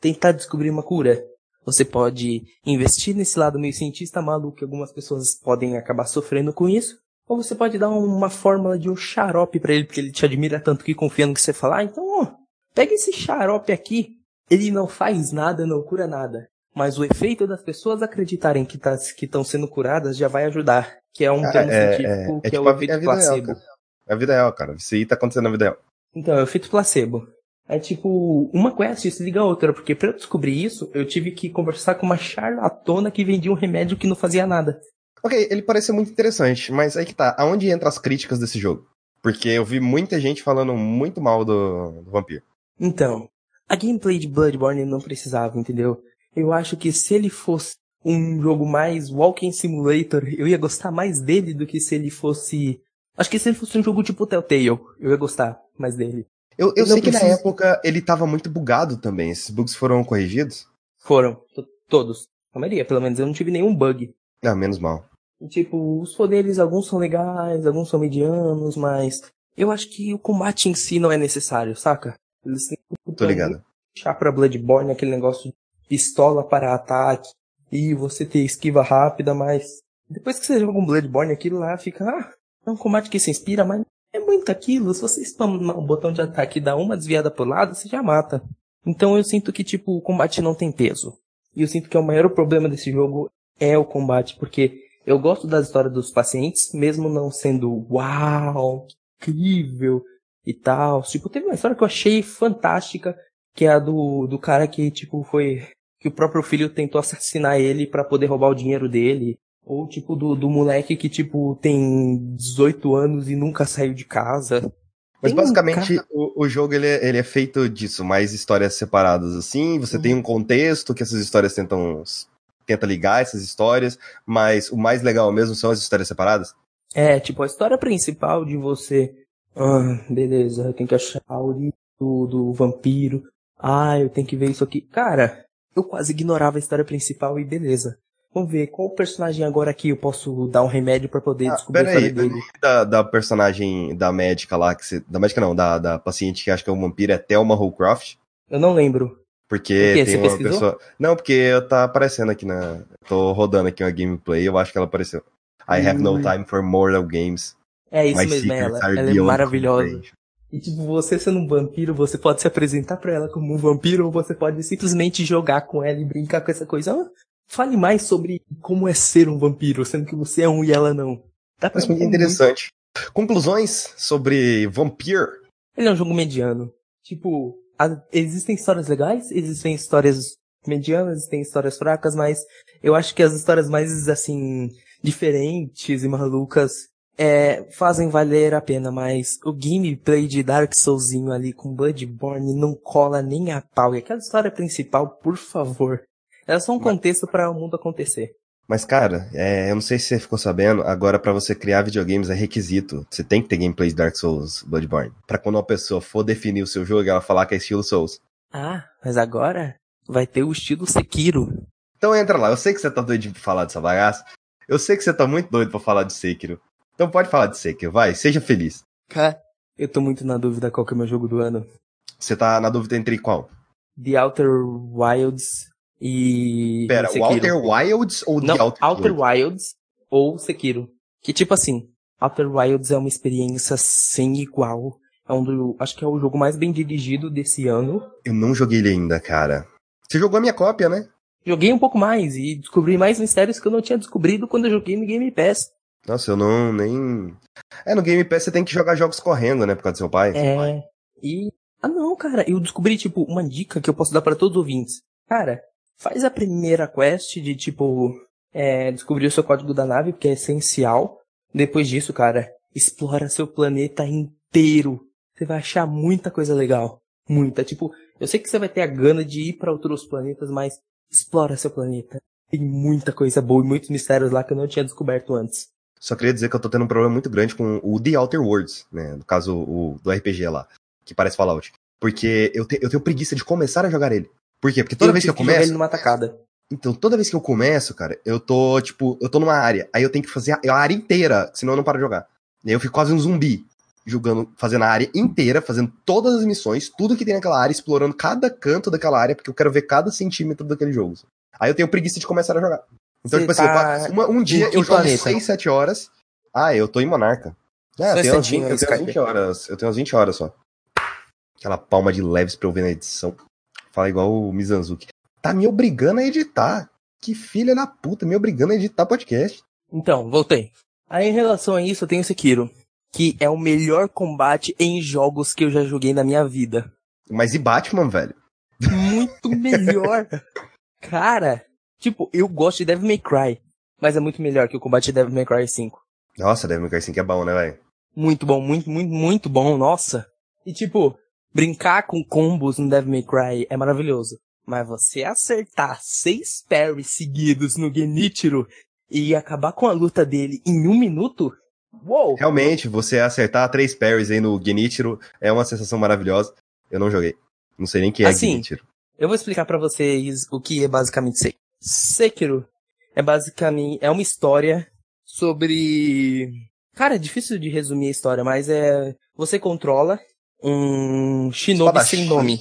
Speaker 2: tentar descobrir uma cura. Você pode investir nesse lado meio cientista maluco que algumas pessoas podem acabar sofrendo com isso. Ou você pode dar uma fórmula de um xarope para ele, porque ele te admira tanto que confia no que você falar. Então, ó, pega esse xarope aqui. Ele não faz nada, não cura nada. Mas o efeito das pessoas acreditarem que tá, estão sendo curadas já vai ajudar. Que é um
Speaker 1: Ah,
Speaker 2: termo
Speaker 1: é-
Speaker 2: científico
Speaker 1: é- é
Speaker 2: que é,
Speaker 1: tipo
Speaker 2: o
Speaker 1: a
Speaker 2: efeito
Speaker 1: real,
Speaker 2: placebo.
Speaker 1: É a vida real, cara. Isso aí tá acontecendo na vida real.
Speaker 2: Então, é o efeito placebo. É tipo, uma quest se liga a outra, porque pra eu descobrir isso, eu tive que conversar com uma charlatona que vendia um remédio que não fazia nada.
Speaker 1: Ok, ele pareceu muito interessante, mas aí que tá. Aonde entra as críticas desse jogo? Porque eu vi muita gente falando muito mal do, do Vampiro.
Speaker 2: Então, a gameplay de Bloodborne não precisava, entendeu? Eu acho que se ele fosse um jogo mais Walking Simulator, eu ia gostar mais dele do que se ele fosse. Acho que se ele fosse um jogo tipo Telltale, eu ia gostar mais dele.
Speaker 1: Eu, eu sei que na
Speaker 2: precisa-
Speaker 1: época ele tava muito bugado também. Esses bugs foram corrigidos?
Speaker 2: Foram, to- todos. A maioria, pelo menos, eu não tive nenhum bug.
Speaker 1: Ah, menos mal.
Speaker 2: E, Tipo, os poderes, alguns são legais, alguns são medianos, mas eu acho que o combate em si não é necessário, saca? Eles têm que
Speaker 1: Tô ligado.
Speaker 2: puxar pra Bloodborne aquele negócio de pistola para ataque e você ter esquiva rápida, mas depois que você joga um Bloodborne, aquilo lá fica, ah, é um combate que se inspira, mas é muito aquilo. Se você spamar o botão de ataque e dar uma desviada pro lado, você já mata. Então eu sinto que, tipo, o combate não tem peso. E eu sinto que o maior problema desse jogo é o combate, porque eu gosto das histórias dos pacientes, mesmo não sendo uau, incrível e tal. Tipo, teve uma história que eu achei fantástica, que é a do, do cara que, tipo, foi. que o próprio filho tentou assassinar ele pra poder roubar o dinheiro dele. Ou, tipo, do, do moleque que, tipo, tem 18 anos e nunca saiu de casa.
Speaker 1: Mas
Speaker 2: Tem
Speaker 1: basicamente o, o jogo ele é, ele é feito disso, mais histórias separadas assim. Você
Speaker 2: Uhum.
Speaker 1: tem um contexto que essas histórias tentam tenta ligar essas histórias, mas o mais legal mesmo são as histórias separadas.
Speaker 2: É, tipo, a história principal de você. Ah, beleza, eu tenho que achar o livro do, do vampiro. Ah, eu tenho que ver isso aqui. Cara, eu quase ignorava a história principal e beleza. Vamos ver, qual personagem agora aqui eu posso dar um remédio pra poder
Speaker 1: Ah,
Speaker 2: descobrir
Speaker 1: pera aí,
Speaker 2: dele?
Speaker 1: da, da personagem da médica lá, que você, da médica não, da, da paciente que acha que é um vampiro é Thelma Holcroft.
Speaker 2: Eu não lembro.
Speaker 1: Porque
Speaker 2: Por
Speaker 1: tem
Speaker 2: Você
Speaker 1: uma
Speaker 2: pesquisou?
Speaker 1: pessoa. Não, porque tá aparecendo aqui na. Tô rodando aqui uma gameplay, eu acho que ela apareceu. I have no
Speaker 2: Hum.
Speaker 1: time for mortal games.
Speaker 2: É isso
Speaker 1: My
Speaker 2: mesmo, é ela. Ela é maravilhosa. E tipo, você sendo um vampiro, você pode se apresentar pra ela como um vampiro, ou você pode simplesmente jogar com ela e brincar com essa coisa. Ah, fale mais sobre como é ser um vampiro, sendo que você é um e ela não. Dá pra
Speaker 1: Mas muito
Speaker 2: ver
Speaker 1: interessante. Conclusões sobre Vampire.
Speaker 2: Ele é um jogo mediano. Tipo, a- existem histórias legais, existem histórias medianas, existem histórias fracas, mas eu acho que as histórias mais, assim, diferentes e malucas é, fazem valer a pena, mas o gameplay de Dark Soulsinho ali com Bloodborne não cola nem a pau. E aquela história principal, por favor. Era só um contexto para o mundo acontecer.
Speaker 1: Mas, cara, é, eu não sei se você ficou sabendo, agora pra você criar videogames é requisito. Você tem que ter gameplay de Dark Souls Bloodborne. Pra quando uma pessoa for definir o seu jogo, ela falar que é estilo Souls.
Speaker 2: Ah, mas agora vai ter o estilo Sekiro.
Speaker 1: Então entra lá, eu sei que você tá doido de falar dessa bagaça. Eu sei que você tá muito doido pra falar de Sekiro. Então pode falar de Sekiro, vai, seja feliz.
Speaker 2: Cara, eu tô muito na dúvida qual que é o meu jogo do ano.
Speaker 1: Você tá na dúvida entre qual?
Speaker 2: The Outer Wilds e.
Speaker 1: Pera, o Outer Wilds ou
Speaker 2: Não,
Speaker 1: The Outer,
Speaker 2: Outer? Wilds ou Sekiro. Que tipo assim, Outer Wilds é uma experiência sem igual. É um do, acho que é o jogo mais bem dirigido desse ano.
Speaker 1: Eu não joguei ele ainda, cara. Você jogou a minha cópia, né?
Speaker 2: Joguei um pouco mais e descobri mais mistérios que eu não tinha descobrido quando eu joguei no Game Pass.
Speaker 1: Nossa, eu não nem. É, no Game Pass você tem que jogar jogos correndo, né? Por causa do seu pai.
Speaker 2: É. E. Ah não, cara, eu descobri, tipo, uma dica que eu posso dar pra todos os ouvintes. Cara, faz a primeira quest de, tipo, é, descobrir o seu código da nave, porque é essencial. Depois disso, cara, explora seu planeta inteiro. Você vai achar muita coisa legal. Muita. Tipo, eu sei que você vai ter a gana de ir pra outros planetas, mas explora seu planeta. Tem muita coisa boa e muitos mistérios lá que eu não tinha descoberto antes.
Speaker 1: Só queria dizer que eu tô tendo um problema muito grande com o The Outer Worlds, né? No caso, o do RPG lá, que parece Fallout. Porque eu, te- eu tenho preguiça de começar a jogar ele. Por quê? Porque toda vez que eu começo.
Speaker 2: ele numa tacada.
Speaker 1: Então, toda vez que eu começo, cara, eu tô, tipo, eu tô numa área. Aí eu tenho que fazer a, a área inteira, senão eu não paro de jogar. E aí eu fico quase um zumbi. Jogando, fazendo a área inteira, fazendo todas as missões, tudo que tem naquela área, explorando cada canto daquela área, porque eu quero ver cada centímetro daquele jogo. Aí eu tenho preguiça de começar a jogar. Então,
Speaker 2: Você
Speaker 1: tipo assim,
Speaker 2: tá
Speaker 1: passo- uma- um dia eu jogo
Speaker 2: planeta?
Speaker 1: 6, 7 horas. Ah, eu tô em Monarca. Ah,
Speaker 2: Só
Speaker 1: eu tenho, umas
Speaker 2: instantinho
Speaker 1: 20,
Speaker 2: aí,
Speaker 1: eu tenho umas
Speaker 2: Skype.
Speaker 1: 20 horas. Eu tenho umas 20 horas só. Aquela palma de leves pra eu ver na edição. Fala igual o Mizanzuki. Tá me obrigando a editar. Que filha da puta, me obrigando a editar podcast.
Speaker 2: Então, voltei. Aí em relação a isso, eu tenho Sekiro, que é o melhor combate em jogos que eu já joguei na minha vida.
Speaker 1: Mas e Batman, velho?
Speaker 2: Muito melhor. Cara, tipo, eu gosto de Devil May Cry, mas é muito melhor que o combate de Devil May Cry 5.
Speaker 1: Nossa, Devil May Cry 5 é bom, né, velho?
Speaker 2: Muito bom, muito, muito, muito bom, nossa. E tipo, brincar com combos no Devil May Cry é maravilhoso. Mas você acertar seis parries seguidos no Genichiro e acabar com a luta dele em um minuto? Uou!
Speaker 1: Realmente, você acertar três parries aí no Genichiro é uma sensação maravilhosa. Eu não joguei. Não sei nem que é
Speaker 2: Assim,
Speaker 1: Genichiro.
Speaker 2: Eu vou explicar pra vocês o que é basicamente Sekiro. Sekiro é basicamente é uma história sobre Cara, é difícil de resumir a história, mas é você controla um shinobi
Speaker 1: Espadachim.
Speaker 2: sem nome.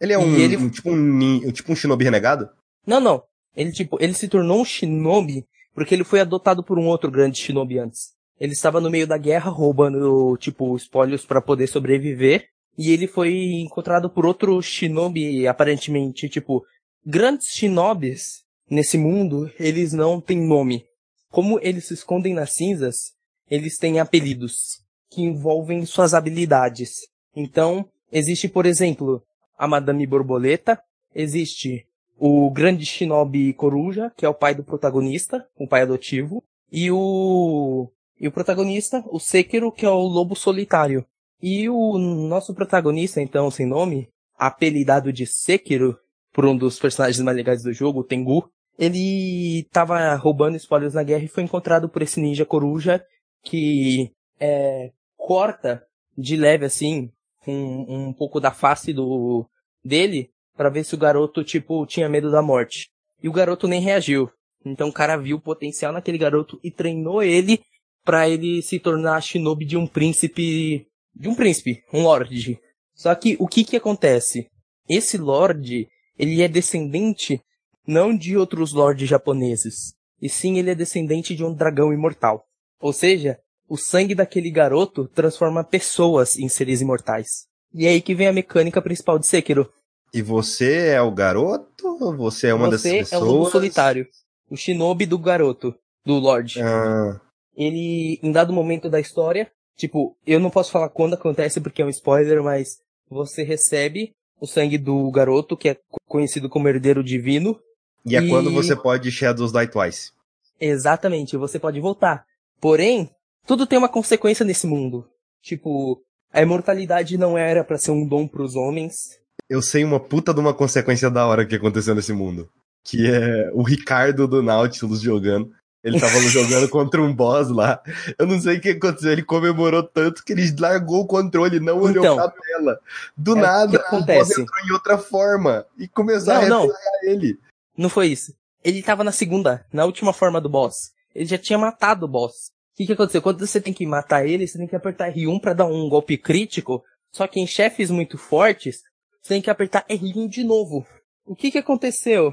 Speaker 1: Ele é um,
Speaker 2: ele-
Speaker 1: um- tipo um tipo um shinobi renegado?
Speaker 2: Não, não. Ele tipo, ele se tornou um shinobi porque ele foi adotado por um outro grande shinobi antes. Ele estava no meio da guerra roubando tipo espólios pra poder sobreviver e ele foi encontrado por outro shinobi aparentemente tipo grandes shinobis nesse mundo, eles não têm nome. Como eles se escondem nas cinzas, eles têm apelidos que envolvem suas habilidades. Então, existe, por exemplo, a Madame Borboleta, existe o grande shinobi Coruja, que é o pai do protagonista, o pai adotivo, e o e o protagonista, o Sekiro, que é o lobo solitário. E o nosso protagonista, então, sem nome, apelidado de Sekiro, por um dos personagens mais legais do jogo, o Tengu, ele tava roubando espólios na guerra e foi encontrado por esse ninja coruja que é, corta de leve assim um, um pouco da face do dele pra ver se o garoto tipo tinha medo da morte. E o garoto nem reagiu. Então o cara viu o potencial naquele garoto e treinou ele pra ele se tornar shinobi de um príncipe, de um príncipe, um lord. Só que o que que acontece? Esse lord, ele é descendente não de outros lords japoneses, e sim ele é descendente de um dragão imortal. Ou seja, o sangue daquele garoto transforma pessoas em seres imortais. E é aí que vem a mecânica principal de Sekiro.
Speaker 1: E você é o garoto você é uma
Speaker 2: Você
Speaker 1: dessas
Speaker 2: é o
Speaker 1: pessoas?
Speaker 2: lobo solitário. O shinobi do garoto, do Lorde.
Speaker 1: Ah,
Speaker 2: Ele, em dado momento da história, tipo, eu não posso falar quando acontece porque é um spoiler, mas você recebe o sangue do garoto, que é co- conhecido como herdeiro divino.
Speaker 1: E é
Speaker 2: E-
Speaker 1: quando você pode Shadows Die Twice.
Speaker 2: Exatamente, você pode voltar. Porém, tudo tem uma consequência nesse mundo. Tipo, a imortalidade não era pra ser um dom pros homens.
Speaker 1: Eu sei uma puta de uma consequência da hora que aconteceu nesse mundo. Que é o Ricardo do Nautilus jogando. Ele tava jogando contra um boss lá. Eu não sei o que aconteceu. Ele comemorou tanto que ele largou o controle, não olhou
Speaker 2: Então,
Speaker 1: pra tela. Do
Speaker 2: é,
Speaker 1: nada,
Speaker 2: o
Speaker 1: boss entrou em outra forma. E começou a
Speaker 2: Não, não.
Speaker 1: representar ele.
Speaker 2: Não foi isso. Ele tava na segunda, na última forma do boss. Ele já tinha matado o boss. O que, que aconteceu? Quando você tem que matar ele, você tem que apertar R1 pra dar um golpe crítico. Só que em chefes muito fortes, você tem que apertar R1 de novo. O que que aconteceu?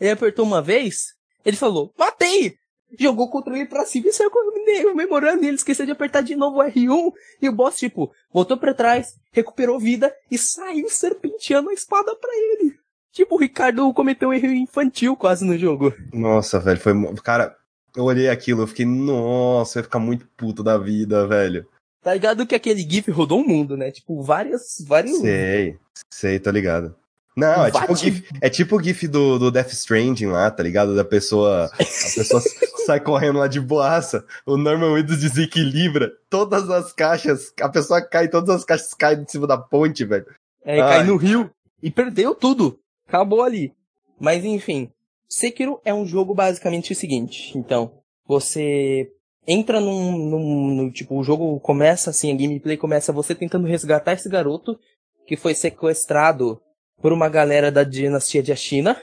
Speaker 2: Ele apertou uma vez, ele falou, matei! Jogou o controle pra cima e saiu comemorando e ele esqueceu de apertar de novo o R1 e o boss, tipo, voltou pra trás, recuperou vida e saiu serpenteando a espada pra ele. Tipo, o Ricardo cometeu um erro infantil quase no jogo.
Speaker 1: Nossa, velho, foi. Cara, eu olhei aquilo, eu fiquei, nossa, eu ia ficar muito puto da vida, velho.
Speaker 2: Tá ligado que aquele GIF rodou o mundo, né? Tipo, várias, vários...
Speaker 1: Sei, sei, tô ligado. Não, é tipo, o gif, é tipo o gif do, do Death Stranding lá, tá ligado? Da pessoa. A pessoa sai correndo lá de boaça, o Norman Windows desequilibra todas as caixas, a pessoa cai, todas as caixas caem de cima da ponte, velho.
Speaker 2: É,
Speaker 1: Ai.
Speaker 2: cai no rio e perdeu tudo. Acabou ali. Mas enfim, Sekiro é um jogo basicamente o seguinte. Então, você entra num, num, no, tipo, o jogo começa assim, a gameplay começa você tentando resgatar esse garoto que foi sequestrado por uma galera da dinastia de China.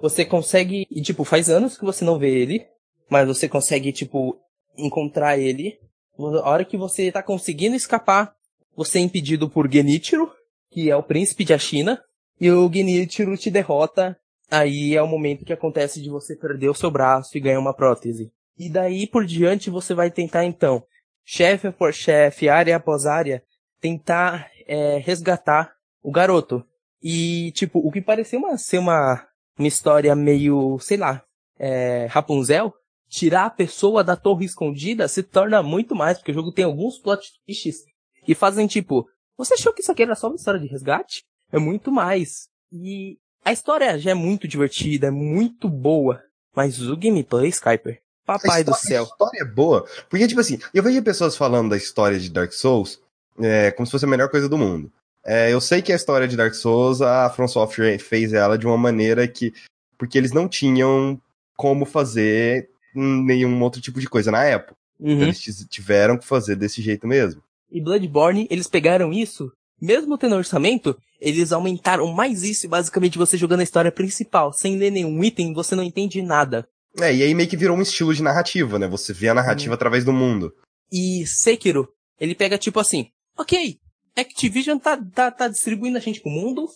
Speaker 2: Você consegue, e tipo, faz anos que você não vê ele, mas você consegue, tipo, encontrar ele. A hora que você tá conseguindo escapar, você é impedido por Genichiro, que é o príncipe de China, e o Genichiro te derrota Aí é o momento que acontece de você perder o seu braço e ganhar uma prótese. E daí por diante você vai tentar então, chefe por chefe, área após área, tentar é, resgatar o garoto. E, tipo, o que parecia uma, ser uma, uma história meio, sei lá, é, Rapunzel, tirar a pessoa da torre escondida se torna muito mais, porque o jogo tem alguns plot twists que fazem tipo, você achou que isso aqui era só uma história de resgate? É muito mais. E a história já é muito divertida, é muito boa. Mas o gameplay, Skyper, papai
Speaker 1: história,
Speaker 2: do céu.
Speaker 1: A história é boa. Porque, tipo assim, eu vejo pessoas falando da história de Dark Souls é, como se fosse a melhor coisa do mundo. É, eu sei que a história de Dark Souls, a From Software fez ela de uma maneira que. Porque eles não tinham como fazer nenhum outro tipo de coisa na época. Então,
Speaker 2: Uhum.
Speaker 1: eles tiveram que fazer desse jeito mesmo.
Speaker 2: E Bloodborne, eles pegaram isso, mesmo tendo orçamento, eles aumentaram mais isso e basicamente você jogando a história principal, sem ler nenhum item, você não entende nada.
Speaker 1: É, e aí meio que virou um estilo de narrativa, né? Você vê a narrativa através do mundo.
Speaker 2: E Sekiro, ele pega tipo assim, ok, Activision tá, tá, tá distribuindo a gente pro mundo,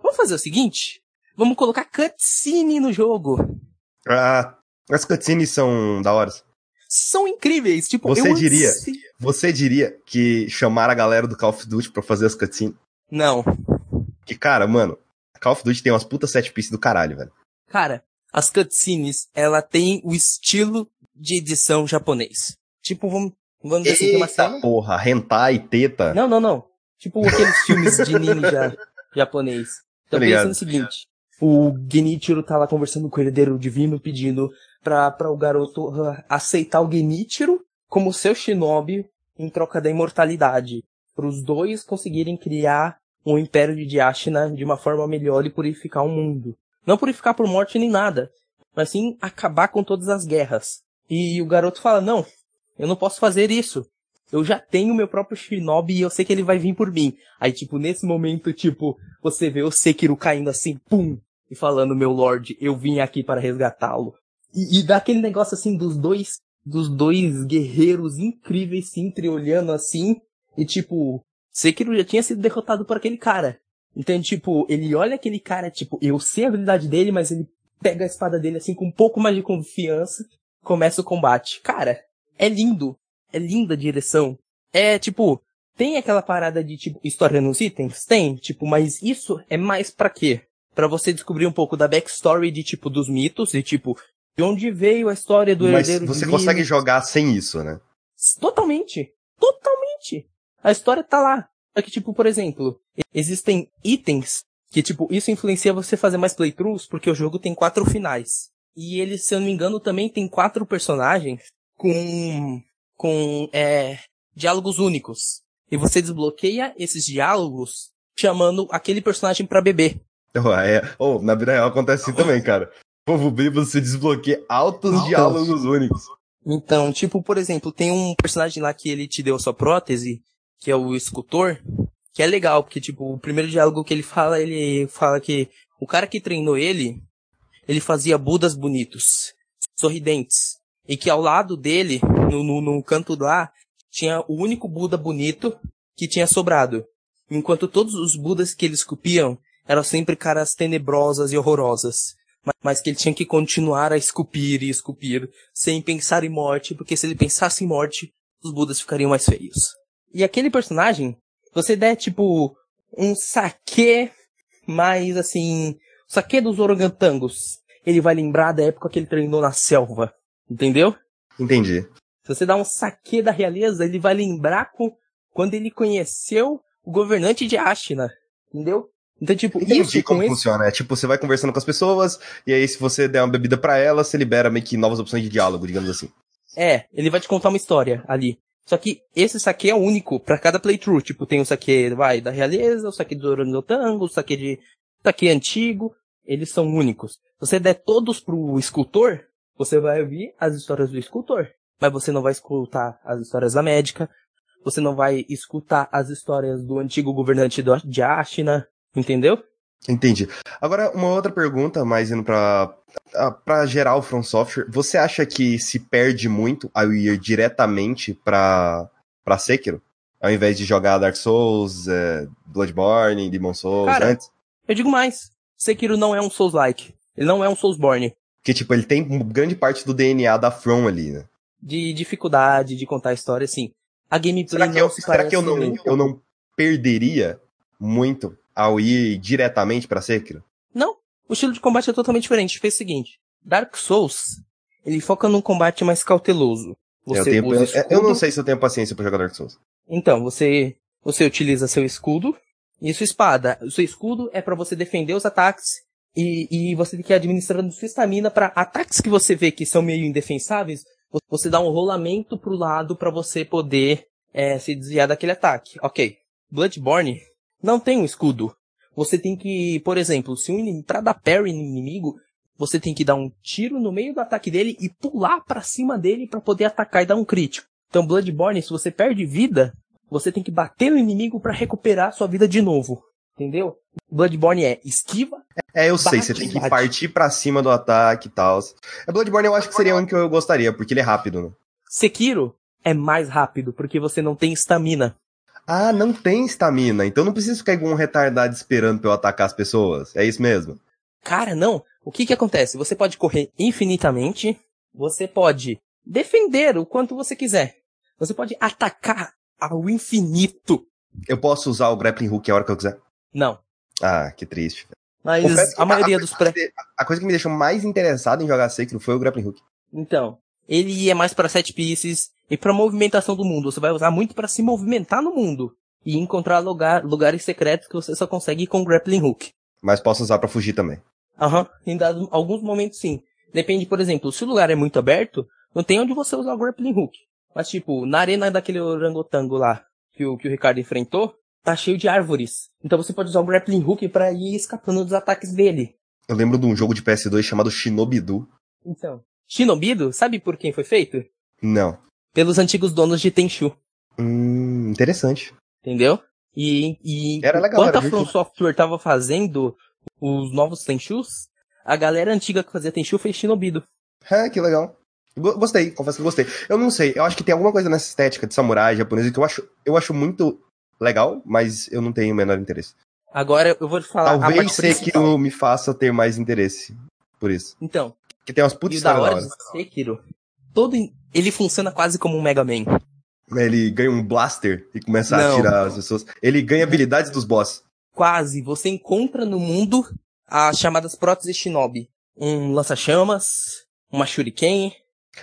Speaker 2: vamos fazer o seguinte, vamos colocar cutscene no jogo.
Speaker 1: Ah, as cutscenes são da hora.
Speaker 2: São incríveis, tipo,
Speaker 1: Você
Speaker 2: eu
Speaker 1: diria?
Speaker 2: ansi-
Speaker 1: Você diria que chamar a galera do Call of Duty pra fazer as cutscenes?
Speaker 2: Não,
Speaker 1: Que, cara, mano, Call of Duty tem umas puta set piece do caralho, velho.
Speaker 2: Cara, as cutscenes, ela tem o estilo de edição japonês. Tipo, vamos, vamos dizer assim, tem uma cena...
Speaker 1: porra, hentai, teta.
Speaker 2: Não, não, não. Tipo aqueles filmes de ninja japonês. Então
Speaker 1: Tô
Speaker 2: pensa no seguinte. O Genichiro tá lá conversando com o herdeiro divino, pedindo pra, pra o garoto ah, aceitar o Genichiro como seu shinobi em troca da imortalidade. Para os dois conseguirem criar um império de Diashina de uma forma melhor e purificar o mundo. Não purificar por morte nem nada, mas sim acabar com todas as guerras. E o garoto fala, não, eu não posso fazer isso. Eu já tenho meu próprio Shinobi e eu sei que ele vai vir por mim. Aí, tipo, nesse momento, tipo, você vê o Sekiro caindo assim, pum, e falando, meu Lorde, eu vim aqui para resgatá-lo. E, e dá aquele negócio assim dos dois, dos dois guerreiros incríveis se entreolhando assim, e tipo, Sekiro já tinha sido derrotado por aquele cara. Então, tipo, ele olha aquele cara, tipo, eu sei a habilidade dele, mas ele pega a espada dele assim com um pouco mais de confiança, começa o combate. Cara, é lindo. É linda a direção. É, tipo, tem aquela parada de, tipo, história nos itens? Tem, tipo, mas isso é mais pra quê? Pra você descobrir um pouco da backstory de, tipo, dos mitos e, tipo, de onde veio a história do
Speaker 1: Mas
Speaker 2: herdeiro
Speaker 1: você
Speaker 2: divino.
Speaker 1: consegue jogar sem isso, né?
Speaker 2: Totalmente. Totalmente. A história tá lá. Só que, tipo, por exemplo, existem itens que, tipo, isso influencia você fazer mais playthroughs, porque o jogo tem quatro finais. E ele, se eu não me engano, também tem quatro personagens com, com, é, diálogos únicos. E você desbloqueia esses diálogos chamando aquele personagem pra beber.
Speaker 1: Oh, é, oh, na vida real acontece assim também, cara. O povo bêbado se desbloqueia altos
Speaker 2: Altos.
Speaker 1: diálogos únicos.
Speaker 2: Então, tipo, por exemplo, tem um personagem lá que ele te deu a sua prótese, que é o escultor, que é legal, porque, tipo, o primeiro diálogo que ele fala, ele fala que o cara que treinou ele, ele fazia budas bonitos, sorridentes, e que ao lado dele, no, no, no canto lá, tinha o único Buda bonito que tinha sobrado. Enquanto todos os Budas que ele esculpiam eram sempre caras tenebrosas e horrorosas. Ma- Mas que ele tinha que continuar a esculpir e esculpir, sem pensar em morte, porque se ele pensasse em morte, os Budas ficariam mais feios. E aquele personagem, você der tipo um saque mais assim, saque dos orangotangos, ele vai lembrar da época que ele treinou na selva, entendeu?
Speaker 1: Entendi.
Speaker 2: Se você dá um saque da realeza, ele vai lembrar com, quando ele conheceu o governante de Ashina, entendeu? Então, tipo,
Speaker 1: Entendi
Speaker 2: isso
Speaker 1: como
Speaker 2: com esse...
Speaker 1: funciona. É tipo, você vai conversando com as pessoas, e aí se você der uma bebida pra elas, você libera meio que novas opções de diálogo, digamos assim.
Speaker 2: É, ele vai te contar uma história ali. Só que esse saque é único pra cada playthrough. Tipo, tem o saque, vai, da realeza, o saque do orangotango, o saque de... saque antigo. Eles são únicos. Se você der todos pro escultor, você vai ouvir as histórias do escultor. Mas você não vai escutar as histórias da médica. Você não vai escutar as histórias do antigo governante de Ashina. Entendeu?
Speaker 1: Entendi. Agora, uma outra pergunta, mais indo pra, ah, pra geral From Software. Você acha que se perde muito ao ir diretamente pra, pra Sekiro? Ao invés de jogar Dark Souls, é, Bloodborne, Demon Souls
Speaker 2: Cara,
Speaker 1: antes?
Speaker 2: Eu digo mais. Sekiro não é um Souls-like. Ele não é um Soulsborne.
Speaker 1: Que, tipo, ele tem grande parte do DNA da From ali, né?
Speaker 2: De dificuldade de contar a história, assim. A gameplay
Speaker 1: Será que,
Speaker 2: não
Speaker 1: eu,
Speaker 2: se
Speaker 1: será
Speaker 2: parece
Speaker 1: que eu, não,
Speaker 2: nem-
Speaker 1: eu não perderia muito ao ir diretamente pra Sekiro?
Speaker 2: Não, o estilo de combate é totalmente diferente. Fez o seguinte, Dark Souls, ele foca num combate mais cauteloso. Você
Speaker 1: eu, tenho,
Speaker 2: usa
Speaker 1: eu, eu não
Speaker 2: escudo.
Speaker 1: sei se eu tenho paciência pra jogar Dark Souls.
Speaker 2: Então, você você utiliza seu escudo e sua espada. O seu escudo é pra você defender os ataques e, e você tem que ir administrando sua estamina pra ataques que você vê que são meio indefensáveis, você dá um rolamento pro lado pra você poder é, se desviar daquele ataque. Ok. Bloodborne não tem um escudo. Você tem que, por exemplo, se um inimigo, pra dar parry no inimigo, você tem que dar um tiro no meio do ataque dele e pular pra cima dele pra poder atacar e dar um crítico. Então, Bloodborne, se você perde vida, você tem que bater no inimigo pra recuperar sua vida de novo. Entendeu? Bloodborne é esquiva.
Speaker 1: É, eu sei,
Speaker 2: Bate,
Speaker 1: você tem que
Speaker 2: bate.
Speaker 1: partir pra cima do ataque e tal. É Bloodborne eu acho que seria o único que eu gostaria, porque ele é rápido, né?
Speaker 2: Sekiro é mais rápido, porque você não tem estamina.
Speaker 1: Ah, não tem estamina, então não preciso ficar igual um retardado esperando pra eu atacar as pessoas. É isso mesmo.
Speaker 2: Cara, não. O que que acontece? Você pode correr infinitamente. Você pode defender o quanto você quiser. Você pode atacar ao infinito.
Speaker 1: Eu posso usar o grappling hook a hora que eu quiser.
Speaker 2: Não.
Speaker 1: Ah, que triste.
Speaker 2: Mas
Speaker 1: Confesso
Speaker 2: a maioria dos pré...
Speaker 1: A coisa que me deixou mais interessado em jogar Sekiro foi o grappling hook.
Speaker 2: Então, ele é mais pra set pieces e pra movimentação do mundo. Você vai usar muito pra se movimentar no mundo e encontrar lugar, lugares secretos que você só consegue com grappling hook.
Speaker 1: Mas posso usar pra fugir também.
Speaker 2: Aham, em dado, alguns momentos sim. Depende, por exemplo, se o lugar é muito aberto, não tem onde você usar o grappling hook. Mas tipo, na arena daquele orangotango lá, que o, que o Ricardo enfrentou, tá cheio de árvores. Então você pode usar o grappling hook pra ir escapando dos ataques dele.
Speaker 1: Eu lembro de um jogo de PS2 chamado Shinobidu.
Speaker 2: Então, Shinobido, sabe por quem foi feito?
Speaker 1: Não.
Speaker 2: Pelos antigos donos de Tenchu.
Speaker 1: Hum, interessante.
Speaker 2: Entendeu? E, e
Speaker 1: Era legal,
Speaker 2: enquanto
Speaker 1: era
Speaker 2: a From. Software tava fazendo os novos Tenchus, a galera antiga que fazia Tenchu fez Shinobido.
Speaker 1: É, que legal. Go- Gostei, confesso que gostei. Eu não sei, eu acho que tem alguma coisa nessa estética de samurai japonesa que eu acho, eu acho muito legal, mas eu não tenho o menor interesse.
Speaker 2: Agora eu vou te falar a
Speaker 1: Talvez. Sekiro me faça ter mais interesse por isso.
Speaker 2: Então,
Speaker 1: Porque tem umas putas
Speaker 2: da hora Sekiro, todo ele funciona quase como um Mega Man.
Speaker 1: Ele ganha um blaster e começa a
Speaker 2: Não.
Speaker 1: atirar as pessoas. Ele ganha habilidades dos boss.
Speaker 2: Quase, você encontra no mundo as chamadas próteses Shinobi. Um lança-chamas, uma shuriken,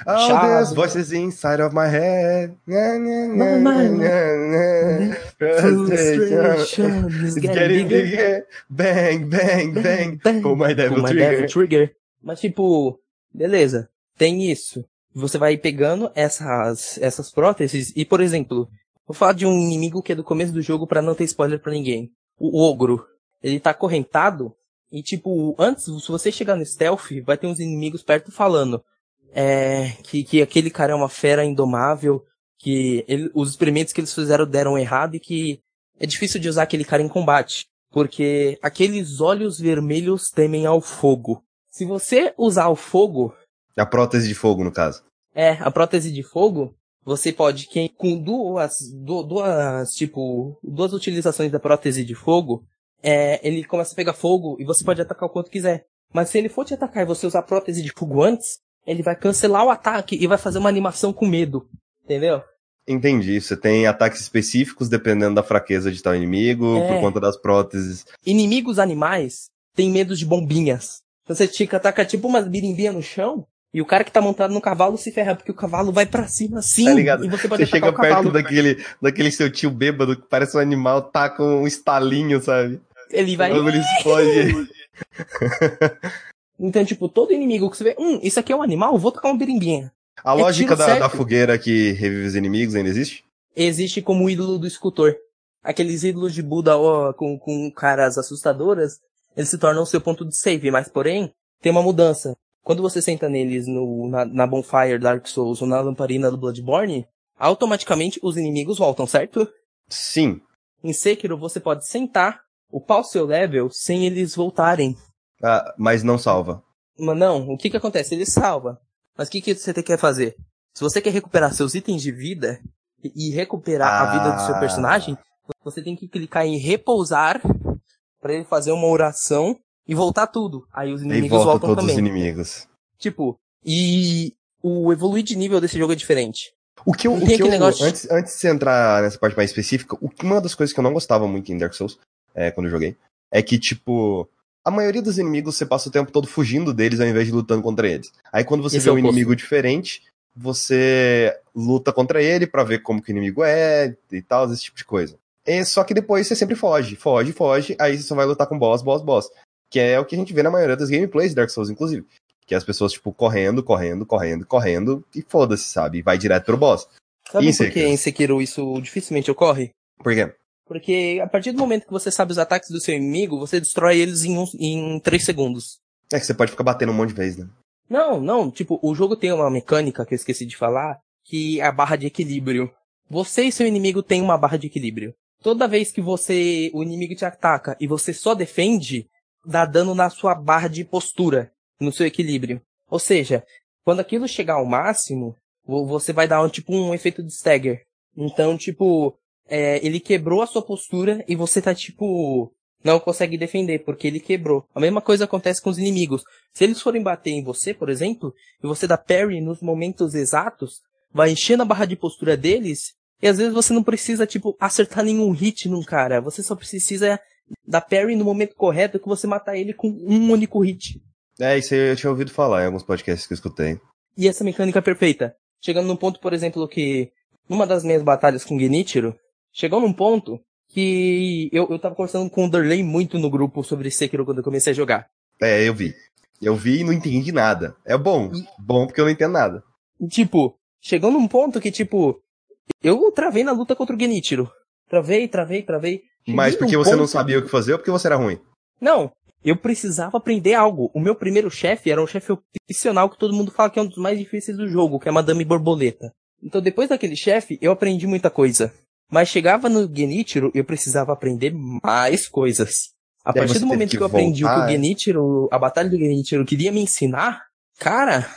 Speaker 1: All
Speaker 2: Chave.
Speaker 1: these voices inside of my head. Nha.
Speaker 2: Frustration is
Speaker 1: getting
Speaker 2: bigger.
Speaker 1: bigger. Bang, bang, bang.
Speaker 2: Bang.
Speaker 1: Com my devil
Speaker 2: Com my
Speaker 1: trigger.
Speaker 2: Devil Trigger. Mas tipo, beleza, tem isso. Você vai pegando essas, essas próteses e, por exemplo, vou falar de um inimigo que é do começo do jogo pra não ter spoiler pra ninguém. O ogro. Ele tá acorrentado e tipo, antes, se você chegar no stealth, vai ter uns inimigos perto falando é, que, que aquele cara é uma fera indomável, que ele- os experimentos que eles fizeram deram errado e que é difícil de usar aquele cara em combate. Porque aqueles olhos vermelhos temem ao fogo. Se você usar o fogo,
Speaker 1: A prótese de fogo, no caso.
Speaker 2: é, a prótese de fogo, você pode, quem, com duas, du- duas, tipo, duas utilizações da prótese de fogo, é, ele começa a pegar fogo e você pode atacar o quanto quiser. Mas se ele for te atacar e você usar a prótese de fogo antes, ele vai cancelar o ataque e vai fazer uma animação com medo. Entendeu?
Speaker 1: Entendi. Você tem ataques específicos dependendo da fraqueza de tal inimigo,
Speaker 2: É.
Speaker 1: por conta das próteses.
Speaker 2: Inimigos animais têm medo de bombinhas. Então você tica, ataca tipo umas birimbinhas no chão, e o cara que tá montado no cavalo se ferra, porque o cavalo vai pra cima assim,
Speaker 1: Tá ligado?
Speaker 2: e você pode
Speaker 1: Você chega perto daquele, daquele seu tio bêbado que parece um animal, tá com um estalinho, sabe?
Speaker 2: Ele vai...
Speaker 1: Ele explode.
Speaker 2: Então, tipo, todo inimigo que você vê, hum, isso aqui é um animal, vou tocar uma birimbinha.
Speaker 1: A
Speaker 2: É
Speaker 1: lógica da, da fogueira que revive os inimigos ainda existe?
Speaker 2: Existe como ídolo do escultor. Aqueles ídolos de Buda ó, com, com caras assustadoras, eles se tornam o seu ponto de save, mas porém, tem uma mudança. Quando você senta neles no, na, na Bonfire Dark Souls ou na lamparina do Bloodborne, automaticamente os inimigos voltam, certo?
Speaker 1: Sim.
Speaker 2: Em Sekiro você pode sentar, upar o seu level sem eles voltarem.
Speaker 1: Ah, mas não salva.
Speaker 2: Mas não, o que que acontece? Ele salva. Mas o que que você quer fazer? Se você quer recuperar seus itens de vida e recuperar a vida do seu
Speaker 1: Ah.
Speaker 2: personagem, você tem que clicar em repousar para ele fazer uma oração e voltar tudo. Aí os inimigos
Speaker 1: volta
Speaker 2: voltam
Speaker 1: todos
Speaker 2: também.
Speaker 1: os inimigos.
Speaker 2: Tipo, e o evoluir de nível desse jogo é diferente.
Speaker 1: O que eu, o que eu
Speaker 2: negócio-
Speaker 1: antes, antes de você entrar nessa parte mais específica, o uma das coisas que eu não gostava muito em Dark Souls, é, quando eu joguei, é que, tipo, a maioria dos inimigos você passa o tempo todo fugindo deles ao invés de lutando contra eles. Aí quando você
Speaker 2: Esse
Speaker 1: vê
Speaker 2: é
Speaker 1: um inimigo diferente, você luta contra ele pra ver como que o inimigo é e tal, esse tipo de coisa. E, só que depois você sempre foge, foge, foge, aí você só vai lutar com boss, boss, boss. Que é o que a gente vê na maioria das gameplays de Dark Souls, inclusive. Que é as pessoas, tipo, correndo, correndo, correndo, correndo, e foda-se, sabe? E vai direto pro boss.
Speaker 2: Sabe
Speaker 1: E
Speaker 2: por que em Sekiro isso dificilmente ocorre?
Speaker 1: Por quê?
Speaker 2: Porque a partir do momento que você sabe os ataques do seu inimigo, você destrói eles em, um, em 3 segundos.
Speaker 1: É que você pode ficar batendo um monte de vezes, né?
Speaker 2: Não, não, tipo, o jogo tem uma mecânica que eu esqueci de falar, que é a barra de equilíbrio. Você e seu inimigo têm uma barra de equilíbrio. Toda vez que você, o inimigo te ataca e você só defende, dá dano na sua barra de postura, no seu equilíbrio. Ou seja, quando aquilo chegar ao máximo, vo- você vai dar um, tipo um efeito de stagger. Então, tipo, é, ele quebrou a sua postura e você tá tipo não consegue defender porque ele quebrou. A mesma coisa acontece com os inimigos. Se eles forem bater em você, por exemplo, e você dá parry nos momentos exatos, vai enchendo a barra de postura deles, e às vezes você não precisa, tipo, acertar nenhum hit num cara. Você só precisa dar parry no momento correto que você matar ele com um único hit.
Speaker 1: É, isso aí eu tinha ouvido falar em alguns podcasts que eu escutei.
Speaker 2: E essa mecânica é perfeita. Chegando num ponto, por exemplo, que numa das minhas batalhas com Genichiro, chegou num ponto que eu, eu tava conversando com o Derley muito no grupo sobre Sekiro quando eu comecei a jogar.
Speaker 1: É, eu vi. Eu vi e não entendi nada. É bom. Bom porque eu não entendo nada.
Speaker 2: E, Tipo, chegou num ponto que, tipo, eu travei na luta contra o Genichiro. Travei, travei, travei. Cheguei
Speaker 1: Mas porque você não
Speaker 2: ponto-
Speaker 1: sabia o que fazer ou porque você era ruim?
Speaker 2: Não, eu precisava aprender algo. O meu primeiro chefe era um chefe opcional que todo mundo fala que é um dos mais difíceis do jogo, que é a Madame Borboleta. Então depois daquele chefe, eu aprendi muita coisa. Mas chegava no Genichiro, eu precisava aprender mais coisas. A partir do momento
Speaker 1: que
Speaker 2: que eu aprendi o que o
Speaker 1: é?
Speaker 2: Genichiro, a batalha do Genichiro queria me ensinar, cara,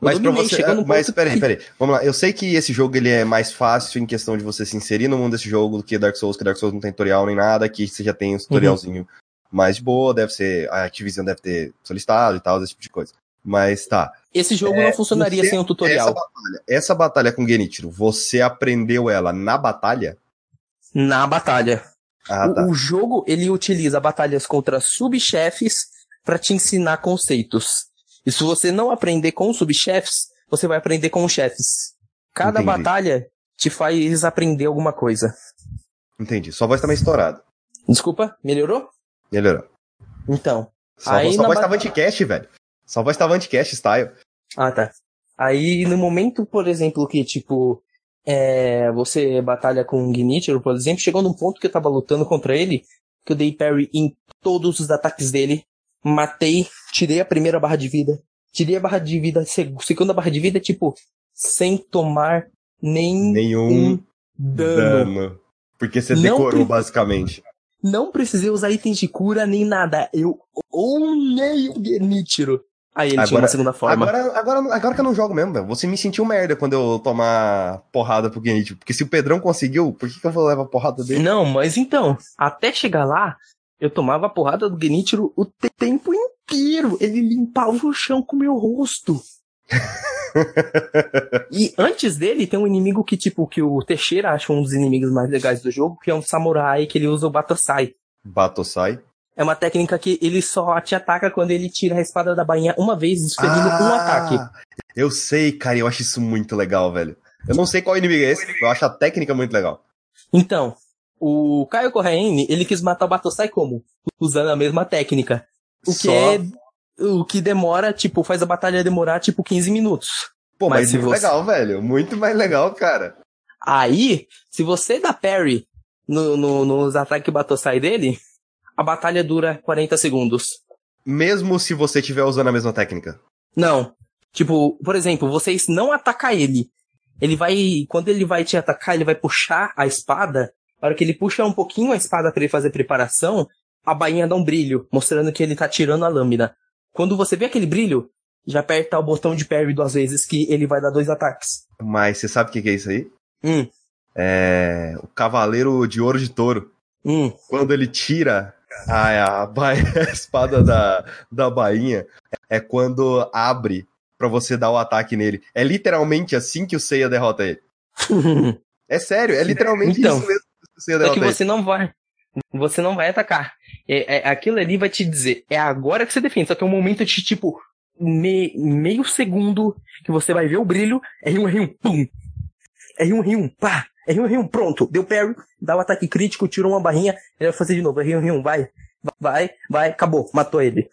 Speaker 1: Mas pra
Speaker 2: dominei,
Speaker 1: você.
Speaker 2: num
Speaker 1: Mas peraí, peraí. Vamos lá. Eu sei que esse jogo ele é mais fácil em questão de você se inserir no mundo desse jogo do que Dark Souls, que Dark Souls não tem tutorial nem nada, que você já tem um tutorialzinho mais de boa, deve ser. A Activision deve ter solicitado e tal, esse tipo de coisa. Mas tá.
Speaker 2: Esse jogo não funcionaria
Speaker 1: você-
Speaker 2: sem um tutorial.
Speaker 1: Essa batalha, essa batalha com Genichiro, você aprendeu ela na batalha?
Speaker 2: Na batalha.
Speaker 1: Ah,
Speaker 2: O-
Speaker 1: tá.
Speaker 2: o, jogo, ele utiliza batalhas contra subchefes pra te ensinar conceitos. E se você não aprender com os subchefes, você vai aprender com os chefes. Cada
Speaker 1: Entendi.
Speaker 2: batalha te faz aprender alguma coisa.
Speaker 1: Entendi. Sua voz tá meio estourada.
Speaker 2: Desculpa, melhorou?
Speaker 1: Melhorou.
Speaker 2: Então.
Speaker 1: Sua,
Speaker 2: Aí
Speaker 1: sua voz
Speaker 2: ba-
Speaker 1: tava anti-cast, velho. Sua voz tava anti-cast style.
Speaker 2: Ah, tá. Aí, no momento, por exemplo, que, tipo, é, você batalha com o Genichiro, por exemplo, chegou num ponto que eu tava lutando contra ele, que eu dei parry em todos os ataques dele, matei, tirei a primeira barra de vida, tirei a barra de vida, seg- segunda barra de vida, tipo, sem tomar nem
Speaker 1: Nenhum
Speaker 2: um dano.
Speaker 1: dano. Porque você
Speaker 2: Não
Speaker 1: decorou, basicamente.
Speaker 2: Não precisei usar itens de cura nem nada. Eu olhei o Genichiro. Aí ele tinha
Speaker 1: Agora-
Speaker 2: uma segunda forma.
Speaker 1: Agora, agora, agora que eu não jogo mesmo, velho. Você me sentiu merda quando eu tomar porrada pro Genichiro. Porque se o Pedrão conseguiu, por que, que eu vou levar porrada dele?
Speaker 2: Não, mas então, até chegar lá, eu tomava porrada do Genichiro o te- tempo inteiro. Ele limpava o chão com o meu rosto. e antes dele tem um inimigo que, tipo, que o Teixeira acha um dos inimigos mais legais do jogo, que é um samurai que ele usa o Batosai.
Speaker 1: Batosai.
Speaker 2: É uma técnica que ele só te ataca quando ele tira a espada da bainha uma vez, desferindo um
Speaker 1: Ah,
Speaker 2: ataque.
Speaker 1: Eu sei, cara, eu acho isso muito legal, velho. Eu não sei qual inimigo é esse, eu acho a técnica muito legal.
Speaker 2: Então, o Caio Corraine, ele quis matar o Batosai como? Usando a mesma técnica. O que
Speaker 1: Só-
Speaker 2: é. O que demora, tipo, faz a batalha demorar, tipo, 15 minutos.
Speaker 1: Pô,
Speaker 2: mas
Speaker 1: mas, muito
Speaker 2: você-
Speaker 1: legal, velho. Muito mais legal, cara.
Speaker 2: Aí, se você dá parry no, no- nos ataques que o Batosai dele, a batalha dura 40 segundos.
Speaker 1: Mesmo se você estiver usando a mesma técnica.
Speaker 2: Não. Tipo, por exemplo, vocês não atacam ele. Ele vai. Quando ele vai te atacar, ele vai puxar a espada. Na hora que ele puxa um pouquinho a espada pra ele fazer preparação, a bainha dá um brilho, mostrando que ele tá tirando a lâmina. Quando você vê aquele brilho, já aperta o botão de parry duas vezes que ele vai dar dois ataques.
Speaker 1: Mas você sabe o que que é isso aí?
Speaker 2: Hum,
Speaker 1: É. O Cavaleiro de Ouro de Touro.
Speaker 2: hum.
Speaker 1: Quando ele tira Ah, é, a, ba... a espada da, da bainha é quando abre pra você dar o ataque nele. É literalmente assim que o Seiya derrota ele. É sério, é literalmente
Speaker 2: Então,
Speaker 1: isso mesmo que o Seiya
Speaker 2: que
Speaker 1: derrota ele.
Speaker 2: você não vai. Você não vai atacar. É, é- aquilo ali vai te dizer, é agora que você defende. Só que é um momento de tipo me- meio segundo que você vai ver o brilho, R1, R1, pum! R1, R1, pá! R1, R1, pronto! Deu parry, dá o ataque crítico, tirou uma barrinha, ele vai fazer de novo, R1, R1, vai, vai, vai, acabou, matou ele.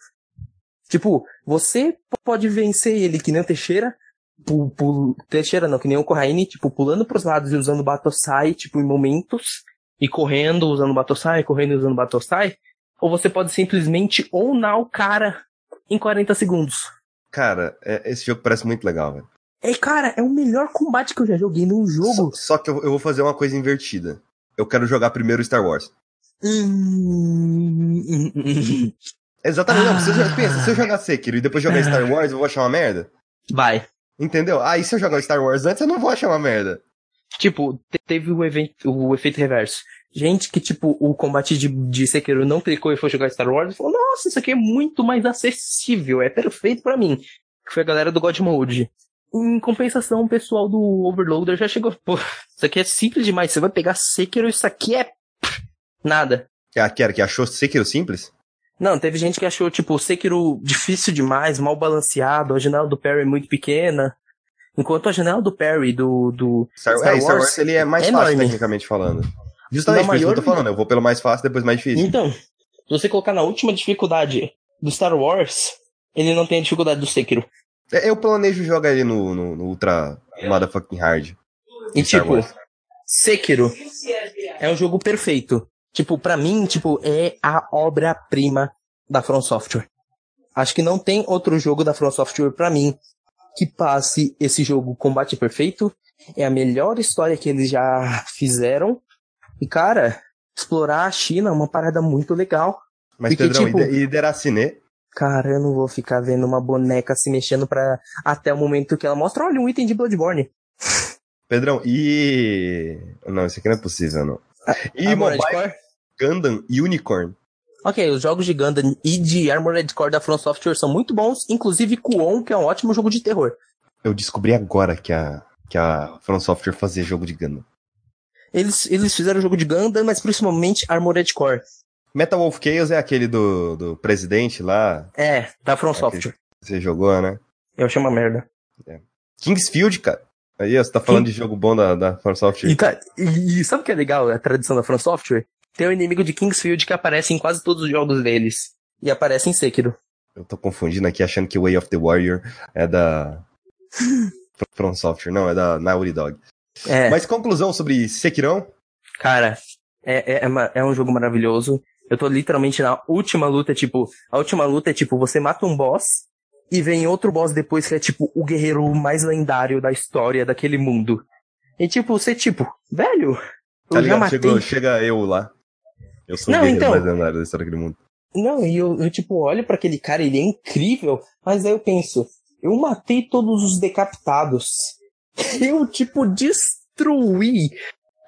Speaker 2: Tipo, você pode vencer ele que nem o Teixeira, pu- pu- Teixeira não, que nem o Corraine, tipo, pulando pros lados e usando o Batosai, tipo, em momentos, e correndo usando o Batosai, correndo usando o Batosai, ou você pode simplesmente ownar o cara em 40 segundos.
Speaker 1: Cara, é- esse jogo parece muito legal, velho.
Speaker 2: É, cara, é o melhor combate que eu já joguei num jogo.
Speaker 1: Só, só que eu, eu vou fazer uma coisa invertida. Eu quero jogar primeiro Star Wars.
Speaker 2: Hum.
Speaker 1: Exatamente, não, se eu,
Speaker 2: Ah.
Speaker 1: pensa, se eu jogar Sekiro e depois jogar Star Wars, eu vou achar uma merda?
Speaker 2: Vai.
Speaker 1: Entendeu? Aí se eu jogar Star Wars antes, eu não vou achar uma merda.
Speaker 2: Tipo, te- teve o, evento, o efeito reverso. Gente que, tipo, o combate de, de Sekiro não clicou e foi jogar Star Wars e falou, nossa, isso aqui é muito mais acessível, é perfeito pra mim. Que foi a galera do God Mode. Em compensação, o pessoal do Overloader já chegou, pô, isso aqui é simples demais, você vai pegar Sekiro, isso aqui é nada.
Speaker 1: Que a Kera que achou Sekiro simples?
Speaker 2: Não, teve gente que achou, tipo, Sekiro difícil demais, mal balanceado, a janela do parry é muito pequena. Enquanto a janela do parry do, do
Speaker 1: Star,
Speaker 2: Star
Speaker 1: é, Star
Speaker 2: Wars
Speaker 1: Wars ele é mais
Speaker 2: é
Speaker 1: fácil,
Speaker 2: enorme.
Speaker 1: tecnicamente falando. Justamente por isso que eu tô falando, eu vou pelo mais fácil, depois mais difícil.
Speaker 2: Então, se você colocar na última dificuldade do Star Wars, ele não tem a dificuldade do Sekiro.
Speaker 1: É, Eu planejo jogar ele no, no, no Ultra Motherfucking Hard.
Speaker 2: E tipo. Sekiro é um jogo perfeito. Tipo, pra mim, tipo, é a obra-prima da From Software. Acho que não tem outro jogo da From Software pra mim que passe esse jogo combate perfeito. É a melhor história que eles já fizeram. E cara, explorar a China é uma parada muito legal.
Speaker 1: Mas,
Speaker 2: Porque,
Speaker 1: Pedrão,
Speaker 2: tipo-
Speaker 1: e, e Deracine?
Speaker 2: Cara, eu não vou ficar vendo uma boneca se mexendo pra. até o momento que ela mostra, olha, um item de Bloodborne.
Speaker 1: Pedrão, e. Não, isso aqui não é possível, não. E
Speaker 2: Armored
Speaker 1: Mobile
Speaker 2: Core?
Speaker 1: Gundam Unicorn.
Speaker 2: Ok, os jogos de Gundam e de Armored Core da From Software são muito bons, inclusive Kuon, que é um ótimo jogo de terror.
Speaker 1: Eu descobri agora que a, que a From Software fazia jogo de Gundam.
Speaker 2: Eles, eles fizeram jogo de Gundam, mas principalmente Armored Core.
Speaker 1: Metal Wolf Chaos é aquele do, do presidente lá.
Speaker 2: É, da From
Speaker 1: Ok.
Speaker 2: Software.
Speaker 1: Você jogou, né?
Speaker 2: Eu achei uma merda.
Speaker 1: Kingsfield, cara. Aí, você tá falando de jogo bom da, da From Software.
Speaker 2: E, tá- e- e sabe o que é legal, a tradição da From Software? Tem o inimigo de Kingsfield que aparece em quase todos os jogos deles. E aparece em Sekiro.
Speaker 1: Eu tô confundindo aqui, achando que Way of the Warrior é da. From Software, não, é da Naughty Dog.
Speaker 2: É.
Speaker 1: Mas conclusão sobre Sekirão?
Speaker 2: Cara, é, é, é, é um jogo maravilhoso. Eu tô literalmente na última luta, tipo, a última luta é tipo, você mata um boss e vem outro boss depois que é tipo o guerreiro mais lendário da história daquele mundo. E tipo, você tipo, velho, eu
Speaker 1: Tá
Speaker 2: já
Speaker 1: ligado?
Speaker 2: matei.
Speaker 1: Chegou, chega eu lá. Eu sou
Speaker 2: Não,
Speaker 1: o guerreiro
Speaker 2: então.
Speaker 1: mais lendário da história daquele mundo.
Speaker 2: Não, e eu, eu tipo, olho pra aquele cara, ele é incrível, mas aí eu penso, eu matei todos os decapitados. Eu, tipo, destruí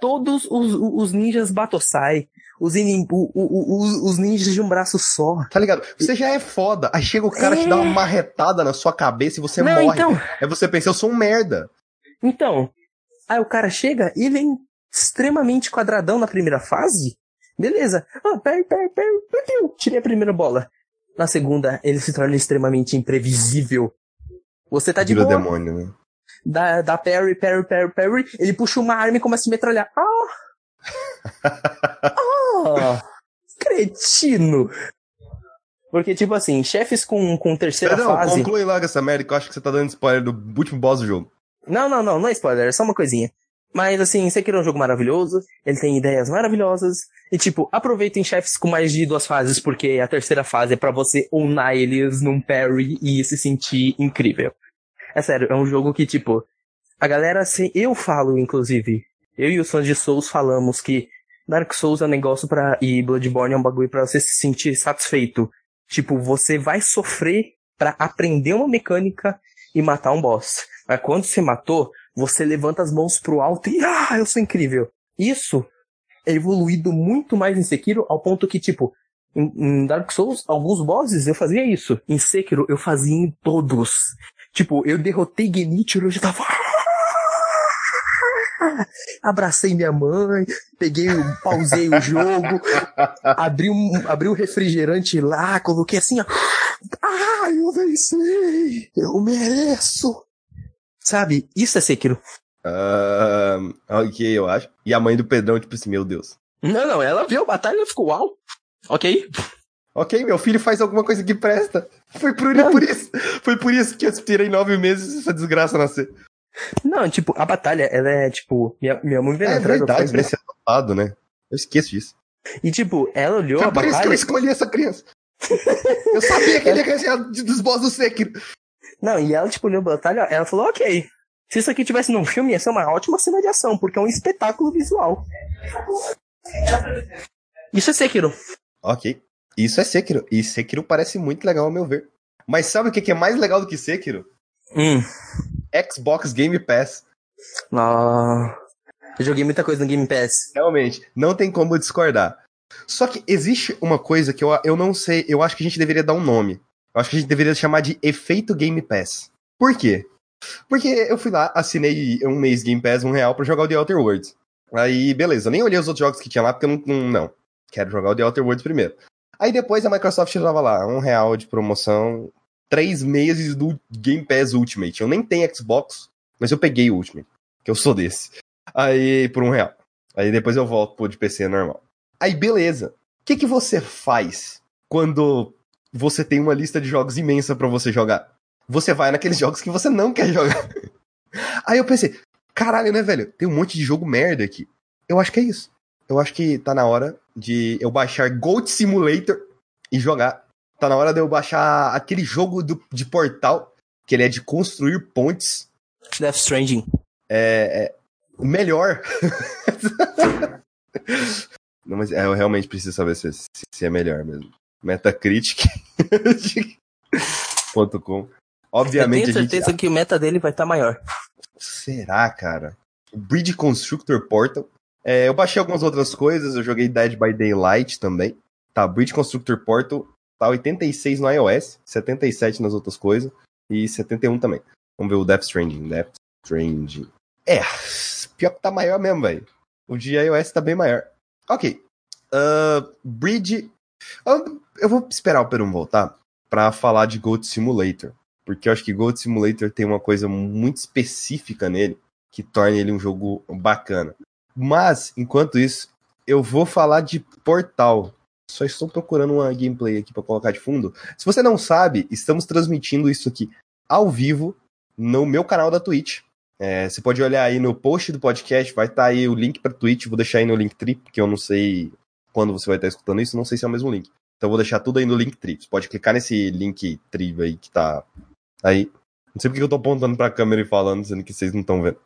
Speaker 2: todos os, os ninjas Batosai, os, inim- o- o- o- os, ninjas de um braço só.
Speaker 1: Tá ligado? Você já é foda. Aí chega o cara te dá uma marretada na sua cabeça e você
Speaker 2: Não,
Speaker 1: morre.
Speaker 2: então,
Speaker 1: Aí você pensa, eu sou um merda.
Speaker 2: então, aí o cara chega e vem extremamente quadradão na primeira fase. Beleza. Ah, peraí, peraí, peraí, peraí, tirei a primeira bola. Na segunda, ele se torna extremamente imprevisível. Você tá de
Speaker 1: Vira
Speaker 2: boa,
Speaker 1: demônio, né?
Speaker 2: dá, dá parry, parry, parry, parry, ele puxa uma arma e começa a metralhar. Ah! ah! Cretino! Porque, tipo assim, chefes com, com terceira
Speaker 1: Perdão,
Speaker 2: fase.
Speaker 1: conclui logo essa merda que eu acho que você tá dando spoiler do último boss do jogo.
Speaker 2: Não, não, não, não é spoiler, é só uma coisinha. Mas assim, Sekiro é um jogo maravilhoso, ele tem ideias maravilhosas, e tipo, aproveitem chefes com mais de duas fases, porque a terceira fase é pra você unar eles num parry e se sentir incrível. É sério, é um jogo que, tipo, a galera, assim, eu falo, inclusive, eu e os fãs de Souls falamos que Dark Souls é um negócio pra. e Bloodborne é um bagulho pra você se sentir satisfeito. Tipo, você vai sofrer pra aprender uma mecânica e matar um boss. Mas quando você matou, você levanta as mãos pro alto e ah, eu sou incrível. Isso é evoluído muito mais em Sekiro ao ponto que, tipo, Em, Dark Souls, alguns bosses eu fazia isso. Em Sekiro, eu fazia em todos. Tipo, eu derrotei Genichiro, eu já tava... Abracei minha mãe, peguei, pausei o jogo, abri um, abri um refrigerante lá, coloquei assim, ó. Ah, eu venci! Eu mereço! Sabe? Isso é Sekiro.
Speaker 1: Uh, ok, eu acho. E a mãe do Pedrão, tipo assim, meu Deus.
Speaker 2: Não, não, ela viu a batalha e ficou uau. Ok.
Speaker 1: Ok, meu filho faz alguma coisa que presta. Foi por, por isso. Foi por isso que eu esperei nove meses essa desgraça nascer.
Speaker 2: Não, tipo, a batalha, ela é, tipo, minha, minha mãe veio
Speaker 1: É
Speaker 2: atrás, eu
Speaker 1: verdade,
Speaker 2: falei,
Speaker 1: ser adotado, né? Eu esqueço disso.
Speaker 2: E tipo, ela olhou
Speaker 1: Foi
Speaker 2: a
Speaker 1: por isso que eu
Speaker 2: batalha.
Speaker 1: escolhi essa criança. Eu sabia que ele ia ganhar dos boss do Sekiro.
Speaker 2: Não, e ela, tipo, olhou a batalha, ela falou, ok. Se isso aqui tivesse num filme, ia ser uma ótima cena de ação, porque é um espetáculo visual. Isso é Sekiro.
Speaker 1: Ok. Isso é Sekiro. E Sekiro parece muito legal, ao meu ver. Mas sabe o que que é mais legal do que Sekiro?
Speaker 2: Hum.
Speaker 1: Xbox Game Pass.
Speaker 2: Ah, eu joguei muita coisa no Game Pass.
Speaker 1: Realmente, não tem como discordar. Só que existe uma coisa que eu, eu não sei, eu acho que a gente deveria dar um nome. Eu acho que a gente deveria chamar de efeito Game Pass. Por quê? Porque eu fui lá, assinei um mês Game Pass, um real, pra jogar o The Outer Worlds. Aí, beleza, eu nem olhei os outros jogos que tinha lá, porque eu não, não, não. Quero jogar o The Outer Worlds primeiro. Aí depois a Microsoft tava lá, um real de promoção, três meses do Game Pass Ultimate. Eu nem tenho Xbox, mas eu peguei o Ultimate, que eu sou desse. Aí, por um real. Aí depois eu volto pro de PC normal. Aí, beleza. O que, que você faz quando você tem uma lista de jogos imensa pra você jogar? Você vai naqueles jogos que você não quer jogar. Aí eu pensei, caralho, né, velho? Tem um monte de jogo merda aqui. Eu acho que é isso. Eu acho que tá na hora de eu baixar Goat Simulator e jogar. Tá na hora de eu baixar aquele jogo do, de portal, que ele é de construir pontes.
Speaker 2: Death Stranding.
Speaker 1: É, é melhor. Não, mas é, eu realmente preciso saber se, se, se é melhor mesmo. Metacritic.com Obviamente
Speaker 2: eu tenho
Speaker 1: a gente.
Speaker 2: certeza que o meta dele vai estar maior.
Speaker 1: Será, cara? Bridge Constructor Portal. É, eu baixei algumas outras coisas, eu joguei Dead by Daylight também. Tá, Bridge Constructor Portal tá 86 no iOS, 77 nas outras coisas e 71 também. Vamos ver o Death Stranding. Death Stranding. É, pior que tá maior mesmo, velho. O de iOS tá bem maior. Ok. Uh, Bridge. Eu, eu vou esperar o Perum voltar pra falar de Goat Simulator. Porque eu acho que Goat Simulator tem uma coisa muito específica nele que torna ele um jogo bacana. Mas, enquanto isso, eu vou falar de Portal. Só estou procurando uma gameplay aqui para colocar de fundo. Se você não sabe, estamos transmitindo isso aqui ao vivo no meu canal da Twitch. É, você pode olhar aí no post do podcast, vai estar tá aí o link para Twitch. Vou deixar aí no Linktree, porque eu não sei quando você vai estar escutando isso, não sei se é o mesmo link. Então vou deixar tudo aí no Linktree. Você pode clicar nesse Linktree aí que tá aí. Não sei porque eu tô apontando pra câmera e falando, sendo que vocês não estão vendo.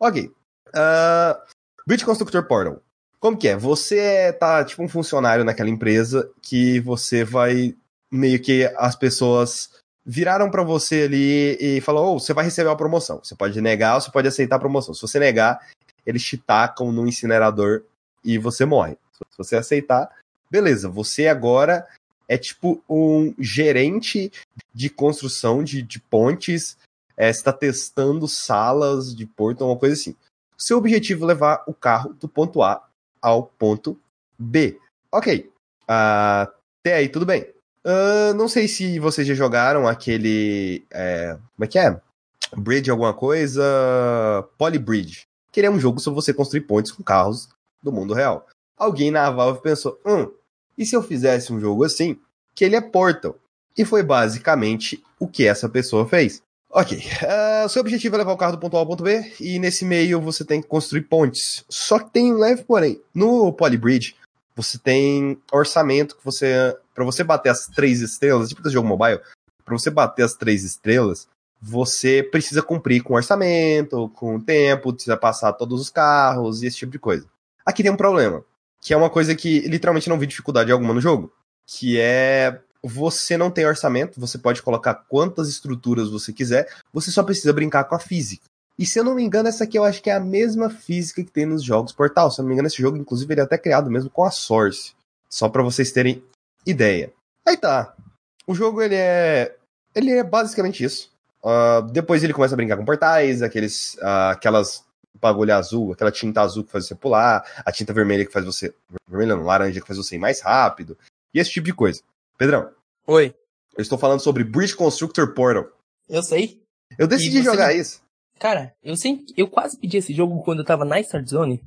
Speaker 1: Ok. Uh, Bridge Constructor Portal. Como que é? Você tá tipo um funcionário naquela empresa que você vai meio que as pessoas viraram para você ali e falou: oh, você vai receber uma promoção. Você pode negar ou você pode aceitar a promoção. Se você negar, eles te tacam no incinerador e você morre. Se você aceitar, beleza. Você agora é tipo um gerente de construção de, de pontes. É, está testando salas de porto, uma coisa assim. Seu objetivo é levar o carro do ponto A ao ponto B. Ok. Uh, até aí, tudo bem. Uh, não sei se vocês já jogaram aquele. É, como é que é? Bridge alguma coisa. Polybridge. Que ele é um jogo sobre você construir pontes com carros do mundo real. Alguém na Valve pensou: hum, e se eu fizesse um jogo assim? Que ele é Portal. E foi basicamente o que essa pessoa fez. Ok, uh, seu objetivo é levar o carro do ponto A ao ponto B, e nesse meio você tem que construir pontes. Só que tem um leve porém. No Polybridge, você tem orçamento que você. para você bater as três estrelas, tipo desse jogo mobile, para você bater as três estrelas, você precisa cumprir com orçamento, com tempo, precisa passar todos os carros e esse tipo de coisa. Aqui tem um problema, que é uma coisa que literalmente não vi dificuldade alguma no jogo, que é você não tem orçamento, você pode colocar quantas estruturas você quiser, você só precisa brincar com a física. E se eu não me engano, essa aqui eu acho que é a mesma física que tem nos jogos Portal. Se eu não me engano, esse jogo, inclusive, ele é até criado mesmo com a Source. Só para vocês terem ideia. Aí tá. O jogo, ele é. Ele é basicamente isso. Uh, depois ele começa a brincar com portais, aqueles, uh, aquelas bagulho azul, aquela tinta azul que faz você pular, a tinta vermelha que faz você. Vermelha não, laranja que faz você ir mais rápido. E esse tipo de coisa. Pedrão.
Speaker 2: Oi.
Speaker 1: Eu estou falando sobre Bridge Constructor Portal.
Speaker 2: Eu sei.
Speaker 1: Eu decidi jogar não... isso.
Speaker 2: Cara, eu sempre. Eu quase pedi esse jogo quando eu tava na Start Zone.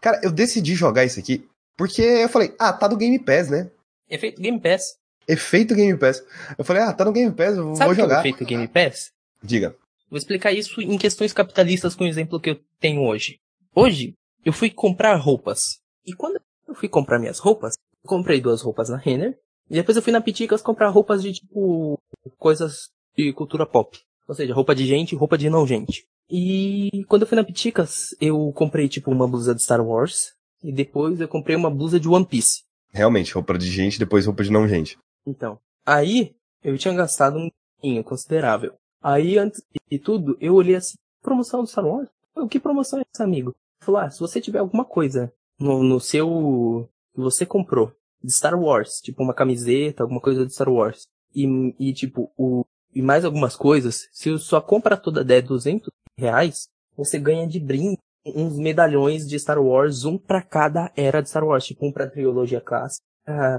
Speaker 1: Cara, eu decidi jogar isso aqui porque eu falei, ah, tá do Game Pass, né?
Speaker 2: Efeito Game Pass.
Speaker 1: Efeito Game Pass. Eu falei, ah, tá no Game Pass, eu
Speaker 2: Sabe
Speaker 1: vou jogar.
Speaker 2: Sabe o efeito Game Pass?
Speaker 1: Diga.
Speaker 2: Vou explicar isso em questões capitalistas com o exemplo que eu tenho hoje. Hoje, eu fui comprar roupas. E quando eu fui comprar minhas roupas, comprei duas roupas na Renner. E depois eu fui na Piticas comprar roupas de tipo. coisas de cultura pop. Ou seja, roupa de gente e roupa de não gente. E quando eu fui na Piticas, eu comprei tipo uma blusa de Star Wars. E depois eu comprei uma blusa de One Piece.
Speaker 1: Realmente, roupa de gente, depois roupa de não gente.
Speaker 2: Então. Aí, eu tinha gastado um dinheiro considerável. Aí, antes de tudo, eu olhei assim, promoção do Star Wars? O que promoção é essa, amigo? Falou, ah, se você tiver alguma coisa no, no seu, que você comprou, de Star Wars, tipo uma camiseta, alguma coisa de Star Wars, e, e tipo, o, e mais algumas coisas, se sua compra toda der 200 reais, você ganha de brinde uns medalhões de Star Wars, um para cada era de Star Wars, tipo um pra trilogia clássica,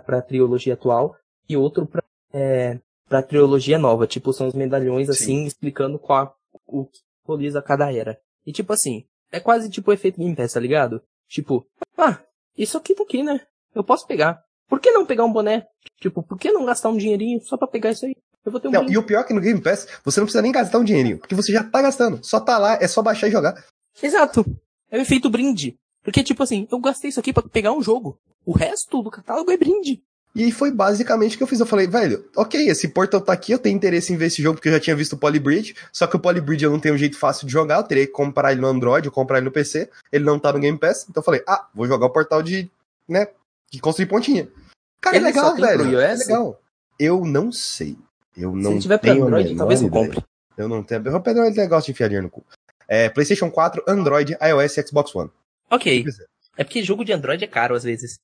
Speaker 2: pra trilogia atual, e outro pra, é, pra trilogia nova. Tipo, são os medalhões assim, Sim. explicando qual, o que simboliza cada era. E tipo assim, é quase tipo o efeito Game Pass, tá ligado? Tipo, ah, isso aqui tá aqui, né? Eu posso pegar. Por que não pegar um boné? Tipo, por que não gastar um dinheirinho só pra pegar isso aí? Eu vou ter um
Speaker 1: não, e o pior é que no Game Pass, você não precisa nem gastar um dinheirinho, porque você já tá gastando. Só tá lá, é só baixar e jogar.
Speaker 2: Exato. É o efeito brinde. Porque, tipo assim, eu gastei isso aqui para pegar um jogo. O resto do catálogo é brinde.
Speaker 1: E aí foi basicamente o que eu fiz. Eu falei, velho, ok, esse Portal tá aqui, eu tenho interesse em ver esse jogo porque eu já tinha visto o Polybridge, só que o Polybridge eu não tenho um jeito fácil de jogar, eu teria que comprar ele no Android ou comprar ele no PC, ele não tá no Game Pass, então eu falei, ah, vou jogar o portal de, né, de construir pontinha. Cara, é ele é legal, velho, é legal. Eu não sei. Eu não Se tiver pra Android, talvez eu compre. Eu não tenho. O Pedro ele negócio de enfiar dinheiro no cu. É, PlayStation 4, Android, iOS e Xbox One.
Speaker 2: Ok. É porque jogo de Android é caro às vezes.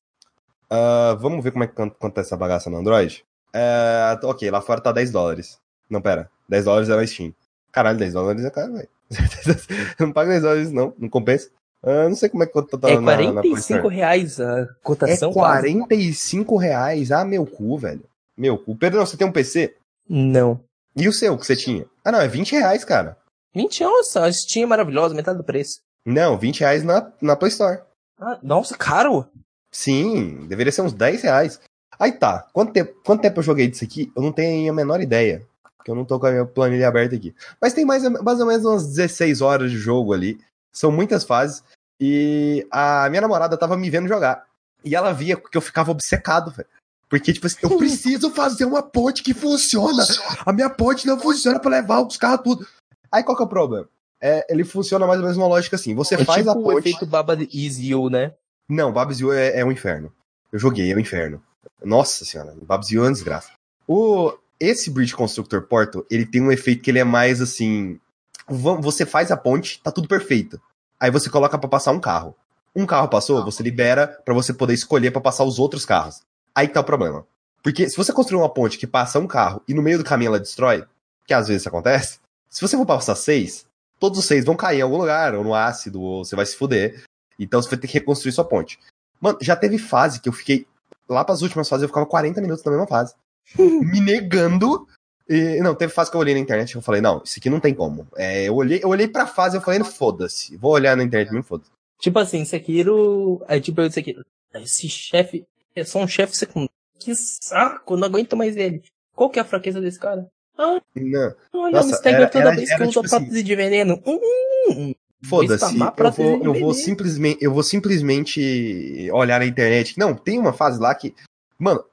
Speaker 1: Uh, vamos ver como é que acontece essa bagaça no Android? Uh, ok, lá fora tá 10 dólares. Não, pera. 10 dólares é na Steam. Caralho, 10 dólares é caro, velho. não paga 10 dólares, não. Não compensa. Uh, não sei como é que tá
Speaker 2: É 45 na, na reais a cotação.
Speaker 1: É 45 quase. reais. Ah, meu cu, velho. Meu cu. Pedro, você tem um PC?
Speaker 2: Não.
Speaker 1: E o seu que você tinha? Ah, não, é 20 reais, cara.
Speaker 2: 20 nossa, a Steam é maravilhosa, metade do preço.
Speaker 1: Não, 20 reais na, na Play Store.
Speaker 2: Ah, nossa, caro?
Speaker 1: Sim, deveria ser uns 10 reais. Aí tá, quanto tempo, quanto tempo eu joguei disso aqui? Eu não tenho a menor ideia. Porque eu não tô com a minha planilha aberta aqui. Mas tem mais, mais ou menos umas 16 horas de jogo ali. São muitas fases. E a minha namorada tava me vendo jogar. E ela via que eu ficava obcecado, velho. Porque, tipo assim, eu preciso fazer uma ponte que funciona. A minha ponte não funciona para levar os carros tudo. Aí qual que é o problema? É, ele funciona mais ou menos uma lógica assim. Você é faz tipo a ponte.
Speaker 2: o efeito Baba Is You, né?
Speaker 1: Não, Babs You é, é um inferno. Eu joguei, é um inferno. Nossa senhora, Babs You é uma desgraça. O, esse Bridge Constructor Portal, ele tem um efeito que ele é mais assim. Você faz a ponte, tá tudo perfeito. Aí você coloca para passar um carro. Um carro passou, você libera para você poder escolher para passar os outros carros. Aí tá o problema. Porque se você construir uma ponte que passa um carro e no meio do caminho ela destrói, que às vezes acontece, se você for passar seis, todos os seis vão cair em algum lugar, ou no ácido, ou você vai se fuder. Então você vai ter que reconstruir sua ponte. Mano, já teve fase que eu fiquei. Lá pras últimas fases eu ficava 40 minutos na mesma fase. me negando. E, não, teve fase que eu olhei na internet e eu falei, não, isso aqui não tem como. É, eu, olhei, eu olhei pra fase e eu falei, foda-se. Vou olhar na internet mesmo, foda-se.
Speaker 2: Tipo assim, Sekiro. Aí tipo eu Sekiro. Esse chefe. É só um chefe secundário. Que saco, não aguento mais ele. Qual que é a fraqueza desse cara? Ah,
Speaker 1: não.
Speaker 2: Olha, Nossa, toda era, vez que eu uso tipo prótese assim, de veneno. Hum, hum, hum.
Speaker 1: Foda-se, eu vou, eu vou simplesmente, eu vou simplesmente olhar na internet. Não, tem uma fase lá que, mano,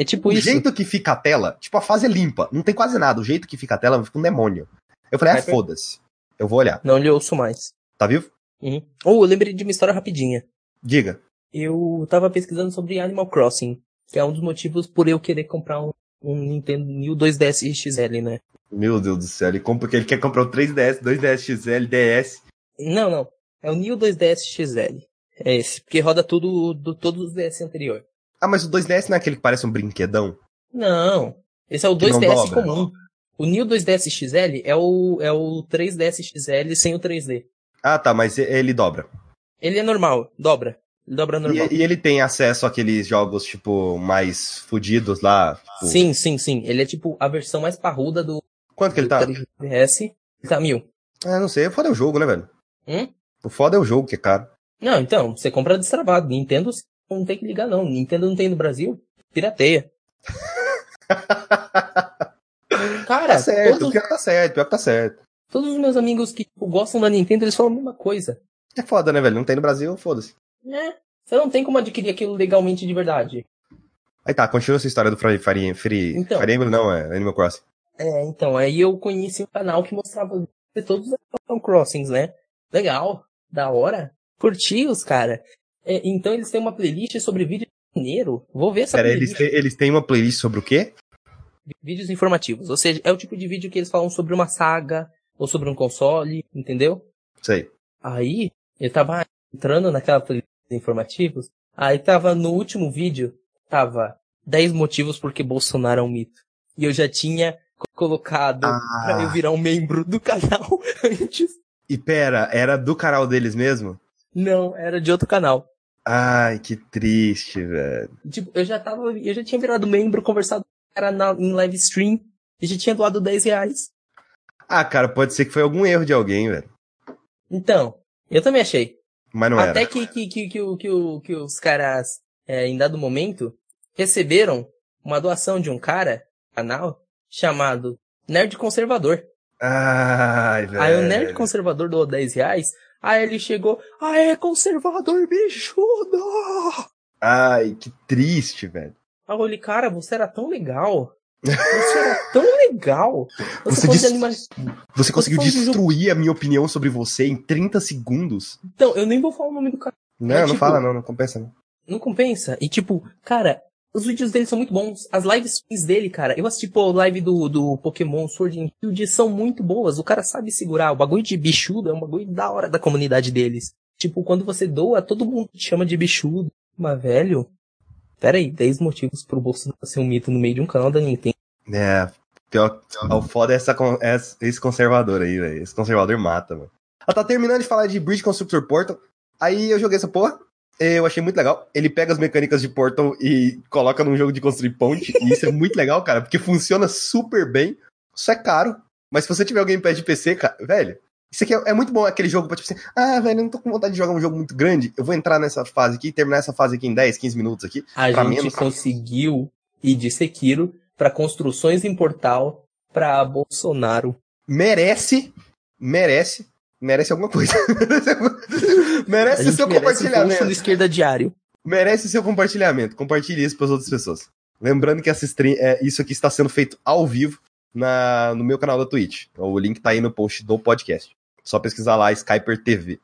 Speaker 2: é tipo
Speaker 1: o
Speaker 2: isso.
Speaker 1: jeito que fica a tela, tipo a fase é limpa, não tem quase nada. O jeito que fica a tela fica um demônio. Eu falei, ah, foda-se, eu vou olhar.
Speaker 2: Não lhe ouço mais.
Speaker 1: Tá vivo?
Speaker 2: Uhum. Oh, eu lembrei de uma história rapidinha.
Speaker 1: Diga.
Speaker 2: Eu tava pesquisando sobre Animal Crossing, que é um dos motivos por eu querer comprar um, um Nintendo New 2DS XL, né?
Speaker 1: Meu Deus do céu, ele compra porque ele quer comprar o 3DS, 2DS XL, DS.
Speaker 2: Não, não. É o New 2DS XL. É esse. Porque roda tudo do todos os DS anterior.
Speaker 1: Ah, mas o 2DS não é aquele que parece um brinquedão?
Speaker 2: Não. Esse é o
Speaker 1: Que não
Speaker 2: 2DS
Speaker 1: dobra.
Speaker 2: comum. O New 2DS XL é o, é o 3DS XL sem o 3D.
Speaker 1: Ah, tá, mas ele dobra.
Speaker 2: Ele é normal, dobra. Ele dobra normal.
Speaker 1: E, e ele tem acesso àqueles jogos, tipo, mais fudidos lá. tipo-
Speaker 2: Sim, sim, sim. Ele é tipo a versão mais parruda do,
Speaker 1: Quanto que ele tá?
Speaker 2: do 3DS. Ele tá mil.
Speaker 1: Ah, não sei. O foda é o jogo, né, velho?
Speaker 2: Hum?
Speaker 1: O foda é o jogo, que é caro.
Speaker 2: Não, então, você compra destravado. Nintendo não tem que ligar, não. Nintendo não tem no Brasil. Pirateia. Cara,
Speaker 1: Tá certo,
Speaker 2: todos,
Speaker 1: pior que tá certo, pior que tá certo.
Speaker 2: todos os meus amigos que tipo, gostam da Nintendo, eles falam a mesma coisa.
Speaker 1: É foda, né, velho? Não tem no Brasil, foda-se.
Speaker 2: Né? Você não tem como adquirir aquilo legalmente de verdade.
Speaker 1: Aí tá, continua essa história do Fire, Fire, Fire,
Speaker 2: Então.
Speaker 1: Fire Emblem, não, é Animal Crossing.
Speaker 2: É, então, aí eu conheci um canal que mostrava todos os Animal Crossings, né? Legal, da hora. Curti os cara. É, então eles têm uma playlist sobre vídeo maneiro. Vou ver essa
Speaker 1: Pera, eles,
Speaker 2: playlist.
Speaker 1: têm- eles têm uma playlist sobre o quê?
Speaker 2: Vídeos informativos. Ou seja, é o tipo de vídeo que eles falam sobre uma saga ou sobre um console, entendeu?
Speaker 1: Sei.
Speaker 2: Aí, eu tava entrando naquela playlist de informativos, aí tava no último vídeo, tava 10 motivos porque Bolsonaro é um mito. E eu já tinha co- colocado
Speaker 1: Ah.
Speaker 2: pra eu virar um membro do canal antes.
Speaker 1: E pera, era do canal deles mesmo?
Speaker 2: Não, era de outro canal.
Speaker 1: Ai, que triste, velho.
Speaker 2: Tipo, eu já tava, eu já tinha virado membro, conversado com o cara na, em live stream, e já tinha doado 10 reais.
Speaker 1: Ah, cara, pode ser que foi algum erro de alguém, velho.
Speaker 2: Então, eu também achei.
Speaker 1: Mas não
Speaker 2: Até
Speaker 1: era.
Speaker 2: que, que, que, que, o- que, o- que os caras, é, em dado momento, receberam uma doação de um cara, canal, chamado Nerd Conservador.
Speaker 1: Ai, velho.
Speaker 2: Aí o Nerd Conservador doou 10 reais, aí ele chegou, ah, é conservador bichudo!
Speaker 1: Ai, que triste, velho.
Speaker 2: Aí eu falei, cara, você era tão legal. Você era tão legal. Você,
Speaker 1: Você. Você conseguiu
Speaker 2: falou de
Speaker 1: destruir a minha opinião sobre você em 30 segundos.
Speaker 2: Então, eu nem vou falar o nome do cara.
Speaker 1: Não,
Speaker 2: É,
Speaker 1: não
Speaker 2: tipo-
Speaker 1: fala não, não compensa não.
Speaker 2: Não compensa. E tipo, cara, os vídeos dele são muito bons. As live streams dele, cara. Eu assisti, pô, live do, do Pokémon Sword and Shield são muito boas. O cara sabe segurar. O bagulho de bichudo é um bagulho da hora da comunidade deles. Tipo, quando você doa, todo mundo te chama de bichudo. Mas, velho, pera aí, 10 motivos pro Bolsonaro ser um mito no meio de um canal da Nintendo.
Speaker 1: É, pior, o foda é essa, é esse conservador aí, velho. Esse conservador mata, mano. Ela tá terminando de falar de Bridge Constructor Portal. Aí eu joguei essa porra. Eu achei muito legal. Ele pega as mecânicas de Portal e coloca num jogo de construir ponte. E isso é muito legal, cara, porque funciona super bem. Isso é caro. Mas se você tiver alguém pé de PC, cara, velho, isso aqui é, é muito bom aquele jogo pra tipo assim, ah, velho, eu não tô com vontade de jogar um jogo muito grande. Eu vou entrar nessa fase aqui, terminar essa fase aqui em 10, 15 minutos aqui.
Speaker 2: A gente
Speaker 1: menos.
Speaker 2: conseguiu ir de Sekiro pra construções em portal pra Bolsonaro.
Speaker 1: merece, merece, merece alguma coisa. Merece
Speaker 2: gente
Speaker 1: seu
Speaker 2: merece
Speaker 1: compartilhamento.
Speaker 2: do esquerda diário.
Speaker 1: Merece seu compartilhamento. Compartilhe isso para as outras pessoas. Lembrando que essa stream, é, isso aqui está sendo feito ao vivo na, no meu canal da Twitch. O link tá aí no post do podcast. Só pesquisar lá Skyper TV.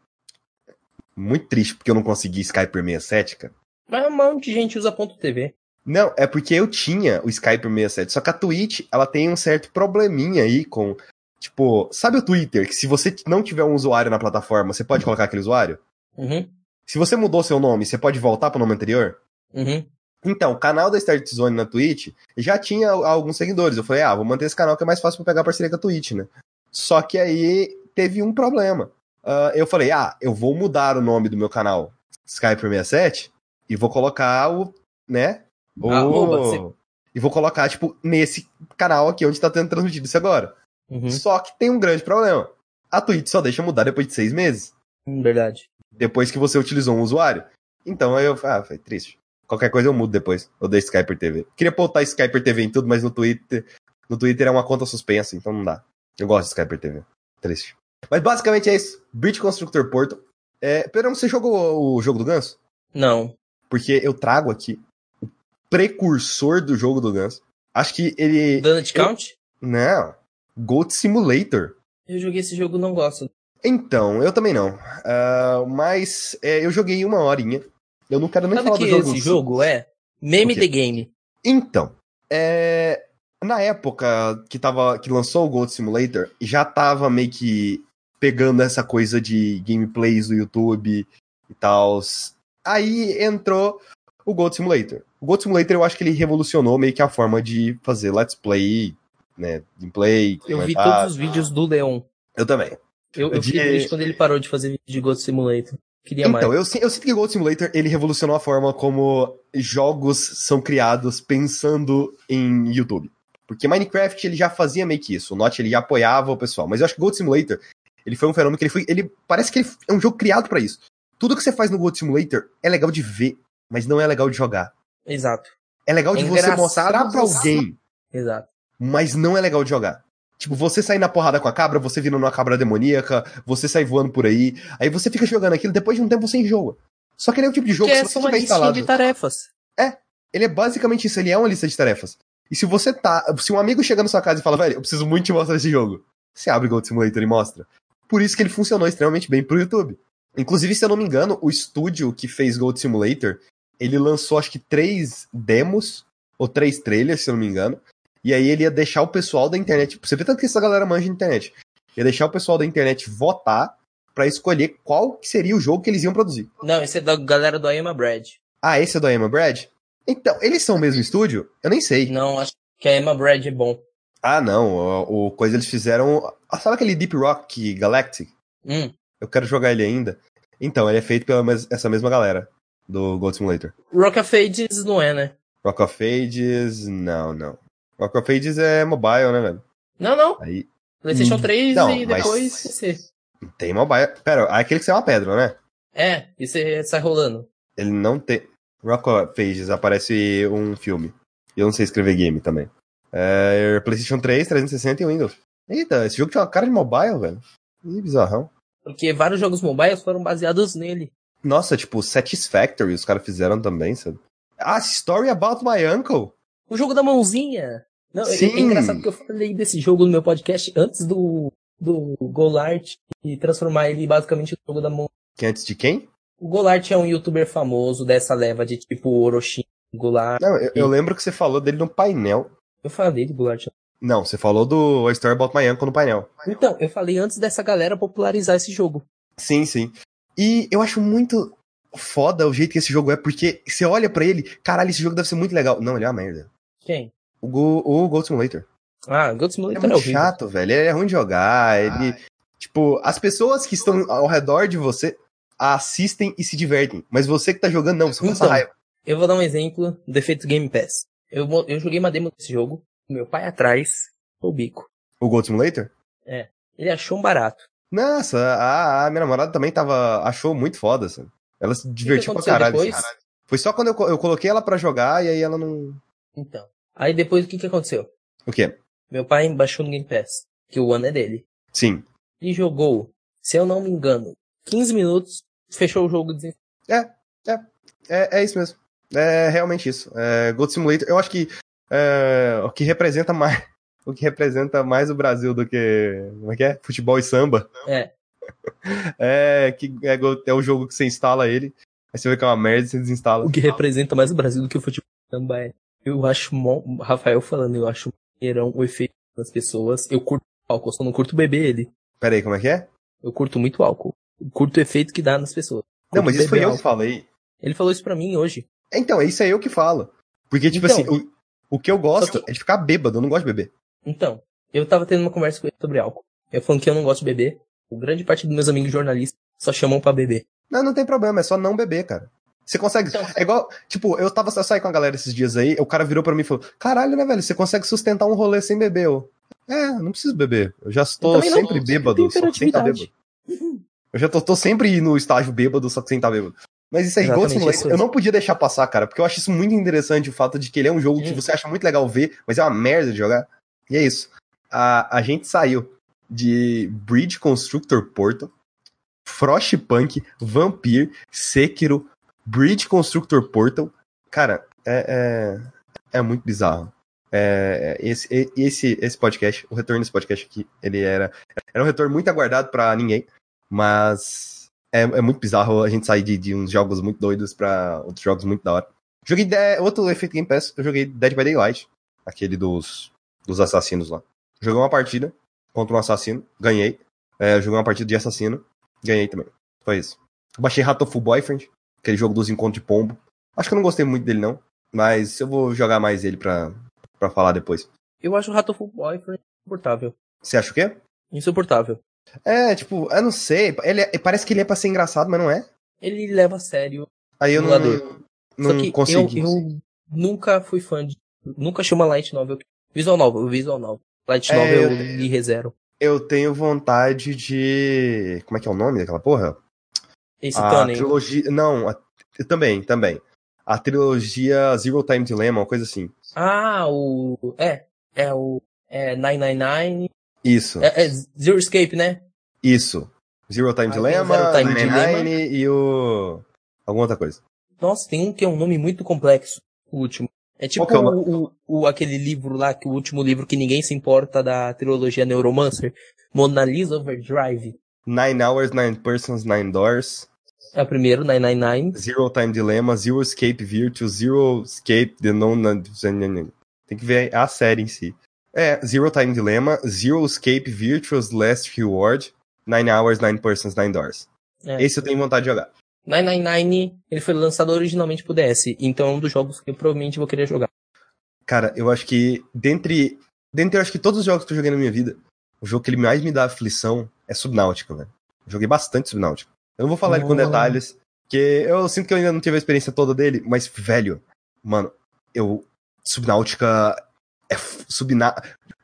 Speaker 1: Muito triste porque eu não consegui Skyper 67, cara.
Speaker 2: Mas um monte de gente usa ponto .tv.
Speaker 1: Não, é porque eu tinha o Skype 67, só que a Twitch, ela tem um certo probleminha aí com, tipo, sabe o Twitter, que se você não tiver um usuário na plataforma, você pode colocar aquele usuário?
Speaker 2: Uhum,
Speaker 1: Se você mudou seu nome, você pode voltar pro nome anterior?
Speaker 2: uhum.
Speaker 1: Então, o canal da Start Zone na Twitch já tinha alguns seguidores. Eu falei, ah, vou manter esse canal que é mais fácil pra pegar parceria com a Twitch, né? Só que aí teve um problema. Ah, eu falei, ah, eu vou mudar o nome do meu canal Skype 67 e vou colocar o, né? O...
Speaker 2: Arroba, sim.
Speaker 1: E vou colocar, tipo, nesse canal aqui onde tá tendo transmitido isso agora.
Speaker 2: uhum.
Speaker 1: Só que tem um grande problema. A Twitch só deixa mudar depois de seis meses.
Speaker 2: Hum, Verdade.
Speaker 1: Depois que você utilizou um usuário. Então eu ah, foi triste. Qualquer coisa eu mudo depois. Eu deixo Skyper TV. Queria botar Skyper TV em tudo, mas no Twitter. No Twitter é uma conta suspensa, então não dá. Eu gosto de Skyper TV. Triste. Mas basicamente é isso. Bridge Constructor Portal. É, Pedrão, você jogou o jogo do Ganso?
Speaker 2: Não.
Speaker 1: Porque eu trago aqui o precursor do jogo do Ganso. Acho que ele.
Speaker 2: Donut Count?
Speaker 1: Não. Goat Simulator.
Speaker 2: Eu joguei esse jogo não gosto.
Speaker 1: Então, eu também não. Ah, mas é, eu joguei uma horinha. Eu não quero nem
Speaker 2: Sabe
Speaker 1: falar
Speaker 2: que
Speaker 1: do jogo.
Speaker 2: esse jogo é? Meme the Game.
Speaker 1: Então, é, na época que, tava, que lançou o Gold Simulator, já tava meio que pegando essa coisa de gameplays do YouTube e tal. Aí entrou o Gold Simulator. O Gold Simulator eu acho que ele revolucionou meio que a forma de fazer let's play, né, gameplay,
Speaker 2: Eu vi todos os vídeos do Leon.
Speaker 1: Eu também.
Speaker 2: Eu, eu fiquei
Speaker 1: De-
Speaker 2: triste quando ele parou de fazer vídeo de Ghost Simulator. Queria mais.
Speaker 1: Então, eu, si- eu sinto que Gold Simulator ele revolucionou a forma como jogos são criados pensando em YouTube. Porque Minecraft ele já fazia meio que isso, o Notch ele já apoiava o pessoal, mas eu acho que Gold Simulator ele foi um fenômeno que ele foi, ele parece que ele é um jogo criado pra isso. Tudo que você faz no Gold Simulator é legal de ver, mas não é legal de jogar.
Speaker 2: Exato,
Speaker 1: É legal
Speaker 2: É
Speaker 1: de você
Speaker 2: engraçado
Speaker 1: mostrar pra
Speaker 2: você-
Speaker 1: alguém,
Speaker 2: exato.
Speaker 1: mas não é legal de jogar. Tipo, você sair na porrada com a cabra, você virando uma cabra demoníaca, você sai voando por aí, aí você fica jogando aquilo, depois de um tempo você enjoa. Só que ele é o tipo de jogo
Speaker 2: Porque
Speaker 1: que
Speaker 2: é
Speaker 1: você
Speaker 2: uma
Speaker 1: tiver instalado.
Speaker 2: de tarefas.
Speaker 1: Ele é basicamente isso, ele é uma lista de tarefas. E se você tá. Se um amigo chega na sua casa e fala, velho, eu preciso muito te mostrar esse jogo, você abre o Gold Simulator e mostra. Por isso que ele funcionou extremamente bem pro YouTube. Inclusive, se eu não me engano, o estúdio que fez Gold Simulator, ele lançou acho que três demos, ou três trailers, se eu não me engano. E aí ele ia deixar o pessoal da internet. Você vê tanto que essa galera manja de internet. Ia deixar o pessoal da internet votar pra escolher qual seria o jogo que eles iam produzir.
Speaker 2: Não, esse é da galera do I Am a Brad.
Speaker 1: Ah, esse é do Emma Brad? Então, eles são o mesmo estúdio? Eu nem sei.
Speaker 2: Não, acho que a Emma Brad é bom.
Speaker 1: Ah, não. O, o coisa eles fizeram. Ah, sabe aquele Deep Rock Galactic?
Speaker 2: Hum.
Speaker 1: Eu quero jogar ele ainda. Então, ele é feito pela mes- essa mesma galera do Gold Simulator.
Speaker 2: Rock of Ages não é, né?
Speaker 1: Rock of Ages, não, não. Rock of Ages é mobile, né, velho?
Speaker 2: Não, não.
Speaker 1: Aí
Speaker 2: PlayStation
Speaker 1: Hum,
Speaker 2: 3
Speaker 1: não,
Speaker 2: e depois PC.
Speaker 1: tem mobile. Pera, é aquele que sai uma pedra, né?
Speaker 2: É, e você sai rolando.
Speaker 1: Ele não tem. Rock of Ages aparece um filme. Eu não sei escrever game também. É PlayStation 3, 360 e Windows. Eita, esse jogo tinha uma cara de mobile, velho. Ih, bizarrão.
Speaker 2: Porque vários jogos mobiles foram baseados nele.
Speaker 1: Nossa, tipo, Satisfactory os caras fizeram também, sabe? Ah, Story About My Uncle.
Speaker 2: O jogo da mãozinha. Não, é-
Speaker 1: Sim.
Speaker 2: é engraçado que eu falei desse jogo no meu podcast antes do, do Golart e transformar ele basicamente no jogo da mão.
Speaker 1: Que antes de quem?
Speaker 2: O Golart é um youtuber famoso dessa leva de tipo Orochi, Golart.
Speaker 1: Não, eu, eu lembro que você falou dele no painel.
Speaker 2: Eu falei do Golart.
Speaker 1: Não, você falou do A Story About My Uncle no painel.
Speaker 2: Então, eu falei antes dessa galera popularizar esse jogo.
Speaker 1: Sim, sim. E eu acho muito foda o jeito que esse jogo é, porque você olha pra ele, caralho, esse jogo deve ser muito legal. Não, ele é uma merda.
Speaker 2: Quem?
Speaker 1: O, Go, o Gold Simulator.
Speaker 2: Ah, Gold
Speaker 1: É
Speaker 2: Simulator é,
Speaker 1: muito
Speaker 2: horrível.
Speaker 1: chato, velho. Ele é ruim de jogar. Ele. Tipo, as pessoas que estão ao redor de você assistem e se divertem. Mas você que tá jogando, não, você passa
Speaker 2: Então.
Speaker 1: raiva.
Speaker 2: Eu vou dar um exemplo do efeito Game Pass. Eu, eu joguei uma demo desse jogo, meu pai atrás, o bico.
Speaker 1: O Gold Simulator?
Speaker 2: Ele achou um barato.
Speaker 1: Nossa, a, a minha namorada também tava. achou muito foda, sabe? Ela se divertiu pra caralho. assim. Foi só quando eu, eu coloquei ela pra jogar e aí ela não.
Speaker 2: Então. Aí depois o que que aconteceu?
Speaker 1: O quê?
Speaker 2: Meu pai baixou no Game Pass, que o One é dele.
Speaker 1: Sim.
Speaker 2: E jogou, se eu não me engano, 15 minutos, fechou o jogo e desen-
Speaker 1: É, é isso mesmo. É realmente isso. É, Gold Simulator, eu acho que é, o que representa mais. O que representa mais o Brasil do que. Como é que é? Futebol e samba.
Speaker 2: É.
Speaker 1: É que é, é o jogo que você instala ele. Aí você vê que é uma merda e você desinstala.
Speaker 2: O que representa mais o Brasil do que o futebol samba é. Eu acho, mó- Rafael falando, eu acho maneirão o efeito das pessoas. Eu curto álcool, só não curto beber ele.
Speaker 1: Pera aí, como é que é?
Speaker 2: Eu curto muito álcool. Eu curto o efeito que dá nas pessoas.
Speaker 1: Não,
Speaker 2: Curto
Speaker 1: mas isso foi
Speaker 2: beber
Speaker 1: eu que
Speaker 2: álcool.
Speaker 1: falei.
Speaker 2: Ele falou isso pra mim hoje.
Speaker 1: Então, isso é eu que falo. Porque, tipo
Speaker 2: Então.
Speaker 1: assim, o, o que eu gosto é de ficar bêbado, eu não gosto de beber.
Speaker 2: Então, eu tava tendo uma conversa com ele sobre álcool. Eu falando que eu não gosto de beber. O grande parte dos meus amigos jornalistas só chamam pra beber.
Speaker 1: Não, não tem problema, é só não beber, cara. Você consegue.
Speaker 2: Então-
Speaker 1: É igual. Tipo, eu tava eu saí com a galera esses dias aí, o cara virou pra mim e falou: Caralho, né, velho? Você consegue sustentar um rolê sem beber? Eu, é, não preciso beber. Eu já estou
Speaker 2: não,
Speaker 1: sempre
Speaker 2: eu
Speaker 1: bêbado, só que sem
Speaker 2: hiperatividade.
Speaker 1: bêbado. Eu já tô, tô sempre no estágio bêbado, só que sem estar bêbado. Mas isso aí, Gold
Speaker 2: Exatamente
Speaker 1: Simulator,
Speaker 2: isso.
Speaker 1: eu não podia deixar passar, cara, porque eu acho isso muito interessante, o fato de que ele é um jogo que
Speaker 2: Hum.
Speaker 1: você acha muito legal ver, mas é uma merda de jogar. E é isso. A, a gente saiu de Bridge Constructor Portal, Frostpunk, Vampir, Sekiro, Bridge Constructor Portal. Cara, é, é, é muito bizarro. É, esse, e- esse, esse podcast, o retorno desse podcast aqui, ele era, era um retorno muito aguardado pra ninguém, mas é, é muito bizarro a gente sair de, de uns jogos muito doidos pra outros jogos muito da hora. Joguei de- outro efeito Game Pass, eu joguei Dead by Daylight, aquele dos, dos assassinos lá. Joguei uma partida contra um assassino, ganhei. É, joguei uma partida de assassino, ganhei também. Foi isso. Baixei Ratoful Boyfriend, aquele jogo dos encontros de pombo. Acho que eu não gostei muito dele, não. Mas eu vou jogar mais ele pra, pra falar depois.
Speaker 2: Eu acho o Ratoful Boyfriend insuportável.
Speaker 1: Você acha o quê?
Speaker 2: Insuportável.
Speaker 1: É, tipo, eu não sei. Ele é- parece que ele é pra ser engraçado, mas não é.
Speaker 2: Ele leva a sério.
Speaker 1: Aí eu não,
Speaker 2: Só
Speaker 1: não
Speaker 2: que
Speaker 1: consegui.
Speaker 2: eu, eu nunca fui fã de. Nunca achei uma Light Novel. Visual Novel, Visual Novel. Light
Speaker 1: É,
Speaker 2: Novel
Speaker 1: eu-
Speaker 2: e ReZero.
Speaker 1: Eu tenho vontade de. Como é que é o nome daquela porra?
Speaker 2: Esse
Speaker 1: a trilogia. Não, a- também, também. A trilogia Zero Time Dilemma, uma coisa assim.
Speaker 2: Ah, o. É. É o. É 999.
Speaker 1: Isso,
Speaker 2: É, é Zero Escape, né?
Speaker 1: isso. Zero Time
Speaker 2: Ah,
Speaker 1: Dilemma,
Speaker 2: Zero Time
Speaker 1: 99 e o. Alguma outra coisa.
Speaker 2: Nossa, tem um que é um nome muito complexo. O último. É tipo
Speaker 1: é o
Speaker 2: o, o, o- aquele livro lá, que o último livro que ninguém se importa da trilogia Neuromancer. Mona Lisa Overdrive.
Speaker 1: Nine Hours, Nine Persons, Nine Doors.
Speaker 2: É o primeiro, 999.
Speaker 1: Zero Time Dilemma, Zero Escape Virtue, Zero Escape The Non. Tem que ver a série em si. É, Zero Time Dilemma, Zero Escape Virtue's Last Reward, Nine Hours, Nine Persons, Nine Doors.
Speaker 2: É.
Speaker 1: Esse eu tenho vontade de jogar.
Speaker 2: 999, ele foi lançado originalmente pro DS, então é um dos jogos que eu provavelmente vou querer jogar.
Speaker 1: Cara, eu acho que dentre. Dentre eu acho que todos os jogos que eu joguei na minha vida, o jogo que ele mais me dá aflição é Subnáutica, velho. Joguei bastante Subnáutica. Eu não vou falar ele com
Speaker 2: Oh.
Speaker 1: detalhes, porque eu sinto que eu ainda não tive a experiência toda dele, mas, velho, mano, eu. Subnáutica é. Subna...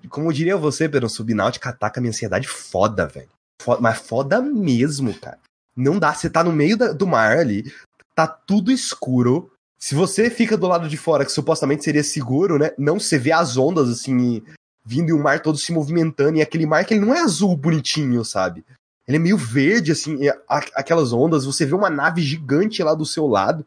Speaker 1: Como diria você, Pedro, Subnáutica ataca a minha ansiedade foda, velho. Foda- mas foda mesmo, cara. Não dá, você tá no meio da- do mar ali, tá tudo escuro. Se você fica do lado de fora, que supostamente seria seguro, né? Não, você vê as ondas, assim, vindo e o mar todo se movimentando, e aquele mar que ele não é azul bonitinho, sabe? Ele é meio verde, assim, aquelas ondas, você vê uma nave gigante lá do seu lado,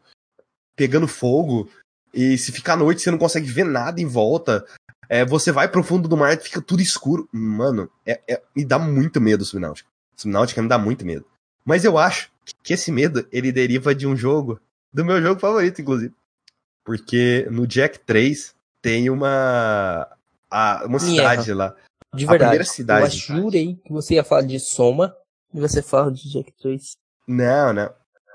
Speaker 1: pegando fogo, e se ficar à noite você não consegue ver nada em volta. É, você vai pro fundo do mar e fica tudo escuro. Mano, é, é- me dá muito medo o Subnáutica. Subnáutica me dá muito medo. Mas eu acho que esse medo, ele deriva de um jogo, do meu jogo favorito, inclusive. Porque no Jack 3 tem uma. A- uma
Speaker 2: Me
Speaker 1: cidade lá.
Speaker 2: De
Speaker 1: A
Speaker 2: verdade.
Speaker 1: primeira cidade.
Speaker 2: Eu jurei que você ia falar de Soma e você fala de Jack 3.
Speaker 1: Não, não.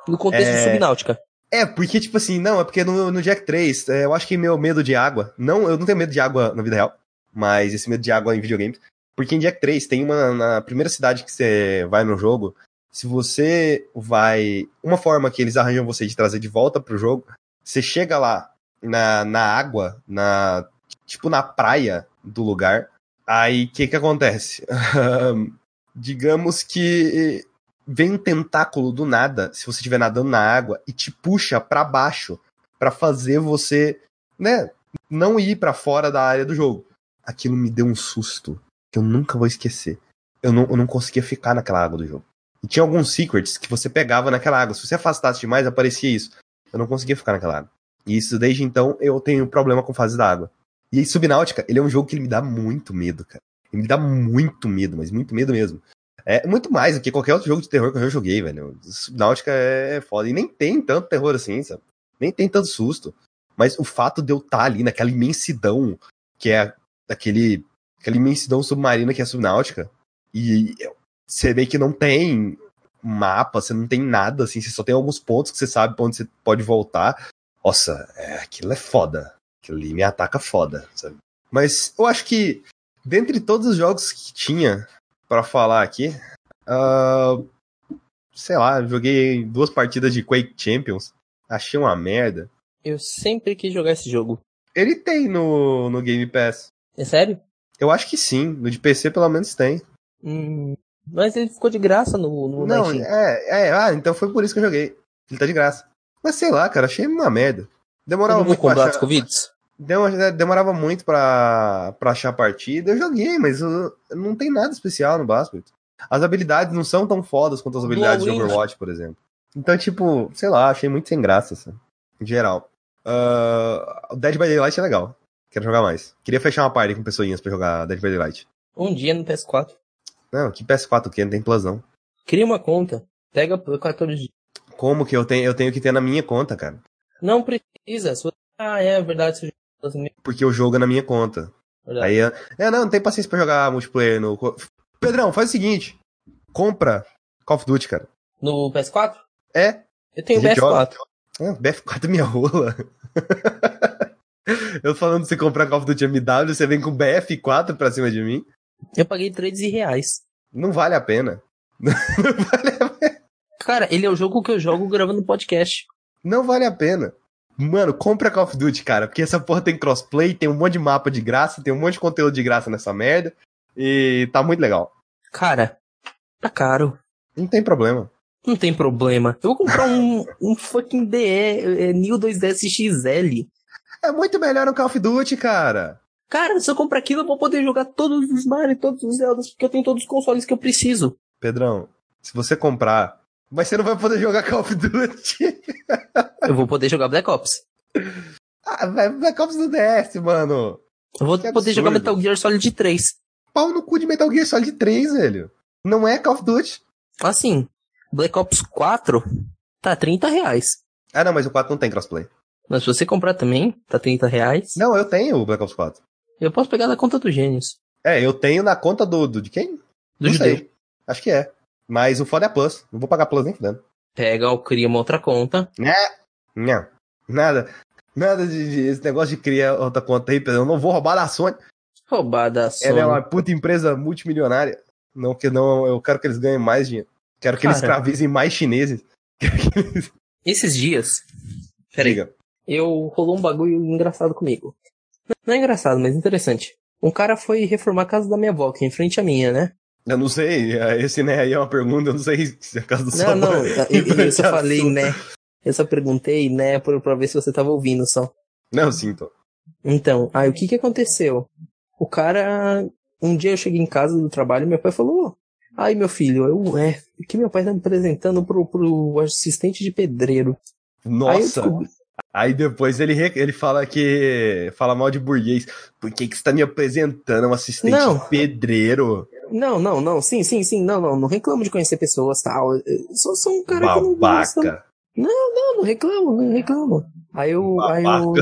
Speaker 2: No contexto
Speaker 1: É.
Speaker 2: de Subnáutica.
Speaker 1: É, porque, tipo assim, não, é porque no, no Jack 3, é, eu acho que meu medo de água. Não, eu não tenho medo de água na vida real, mas esse medo de água em videogames. Porque em Jack 3 tem uma. Na primeira cidade que você vai no jogo, se você vai. Uma forma que eles arranjam você de trazer de volta pro jogo, você chega lá na, na água, na. Tipo na praia do lugar. Aí o que que acontece? Digamos que vem um tentáculo do nada, se você estiver nadando na água, e te puxa pra baixo pra fazer você, né, não ir pra fora da área do jogo. Aquilo me deu um susto que eu nunca vou esquecer. Eu não, eu não conseguia ficar naquela água do jogo. E tinha alguns secrets que você pegava naquela água. Se você afastasse demais, aparecia isso. Eu não conseguia ficar naquela água. E isso, desde então, eu tenho problema com fases da água. E aí, Subnáutica, ele é um jogo que me dá muito medo, cara. Ele me dá muito medo, mas muito medo mesmo. É muito mais do que qualquer outro jogo de terror que eu já joguei, velho. Subnáutica é foda. E nem tem tanto terror assim, sabe? Nem tem tanto susto. Mas o fato de eu estar ali naquela imensidão, que é aquele, aquela imensidão submarina que é a Subnáutica, e você vê que não tem mapa, você não tem nada, assim, você só tem alguns pontos que você sabe pra onde você pode voltar. Nossa, é, aquilo é foda. Aquilo ali me ataca foda, sabe? Mas eu acho que, dentre todos os jogos que tinha pra falar aqui, ah, sei lá, joguei duas partidas de Quake Champions, achei uma merda.
Speaker 2: Eu sempre quis jogar esse jogo.
Speaker 1: Ele tem no, no Game Pass.
Speaker 2: É sério?
Speaker 1: Eu acho que sim, no de PC pelo menos tem.
Speaker 2: Hum, mas ele ficou de graça no, no
Speaker 1: Não, é, é, ah, então foi por isso que eu joguei. Ele tá de graça. Mas sei lá, cara, achei uma merda. Demorava muito pra achar? Demo- demorava muito pra, pra achar a partida. Eu joguei, mas uh, não tem nada especial no Basket. As habilidades não são tão fodas quanto as
Speaker 2: Dual
Speaker 1: habilidades de
Speaker 2: Wind.
Speaker 1: Overwatch, por exemplo. Então, tipo, sei lá, achei muito sem graça, assim, em geral. O Dead by Daylight é legal. Quero jogar mais. Queria fechar uma party com pessoinhas pra jogar Dead by Daylight.
Speaker 2: Um dia no PS4.
Speaker 1: Não, que PS4 que não tem plus não.
Speaker 2: Cria uma conta. Pega por 14 dias.
Speaker 1: Como que eu tenho, eu tenho que ter na minha conta, cara?
Speaker 2: Não precisa. se Ah, é verdade.
Speaker 1: Porque o jogo é na minha conta.
Speaker 2: verdade.
Speaker 1: Aí, é, não, não tem paciência pra jogar multiplayer no. Pedrão, faz o seguinte: compra Call of Duty, cara.
Speaker 2: No PS4?
Speaker 1: É,
Speaker 2: Eu tenho
Speaker 1: A gente
Speaker 2: PS4.
Speaker 1: Ah, BF4 é minha rola. eu falando de você comprar Call of Duty MW, você vem com BF4 pra cima de mim?
Speaker 2: Eu paguei 13 reais.
Speaker 1: Não vale a pena. Não vale a pena.
Speaker 2: Cara, ele é o jogo que eu jogo gravando podcast.
Speaker 1: Não vale a pena. Mano, compra Call of Duty, cara, porque essa porra tem crossplay, tem um monte de mapa de graça, tem um monte de conteúdo de graça nessa merda. E tá muito legal.
Speaker 2: Cara, tá caro.
Speaker 1: Não tem problema.
Speaker 2: Não tem problema. Eu vou comprar um, um fucking DE, é, New 2DS XL.
Speaker 1: É muito melhor no Call of Duty, cara.
Speaker 2: Cara, se eu comprar aquilo, eu vou poder jogar todos os Mario, todos os Zeldas, porque eu tenho todos os consoles que eu preciso.
Speaker 1: Pedrão, se você comprar, mas você não vai poder jogar Call of Duty.
Speaker 2: eu vou poder jogar Black Ops.
Speaker 1: Ah, Black Ops do DS, mano.
Speaker 2: Eu vou que poder absurdo. jogar Metal Gear Solid 3.
Speaker 1: Pau no cu de Metal Gear Solid 3, velho. Não é Call of Duty.
Speaker 2: Assim, Black Ops 4 tá 30 reais.
Speaker 1: Ah, não, mas o 4 não tem crossplay.
Speaker 2: Mas se você comprar também, tá 30 reais.
Speaker 1: Não, eu tenho o Black Ops 4.
Speaker 2: Eu posso pegar na conta do Gênios.
Speaker 1: É, eu tenho na conta do. do de quem?
Speaker 2: Do não judeu. Sei.
Speaker 1: Acho que é. Mas o foda é a Plus. Não vou pagar Plus nem fudendo.
Speaker 2: Pega ou cria uma outra conta.
Speaker 1: Né? Não. Nada. Nada de, de, esse negócio de criar outra conta aí. Eu não vou roubar da Sony.
Speaker 2: Roubar da Sony.
Speaker 1: Ela é uma puta empresa multimilionária. Não, que não, eu quero que eles ganhem mais dinheiro. Quero que Cara, eles escravizem mais chineses.
Speaker 2: Esses dias. Peraí. Eu rolou um bagulho engraçado comigo. Não é engraçado, mas interessante. Um cara foi reformar a casa da minha avó, que é em frente à minha, né?
Speaker 1: Eu não sei, esse né aí é uma pergunta, eu não sei se é a casa do
Speaker 2: Não, não, eu, eu só falei né. Eu só perguntei né pra, pra ver se você tava ouvindo só.
Speaker 1: Não, sim, tô.
Speaker 2: Então, aí o que que aconteceu? O cara. Um dia eu cheguei em casa do trabalho e meu pai falou: Ai, meu filho, eu. É, que meu pai tá me apresentando pro, pro assistente de pedreiro.
Speaker 1: Nossa! Aí, aí depois ele, ele fala que. Fala mal de burguês. Por que, que você tá me apresentando um assistente não. de pedreiro?
Speaker 2: Não, não, não, sim, sim, sim, não, não, não reclamo de conhecer pessoas, tal. Eu sou, sou um cara Babaca. que não gosta. Não, não, não reclamo, não reclamo. Aí eu, Babaca. aí eu,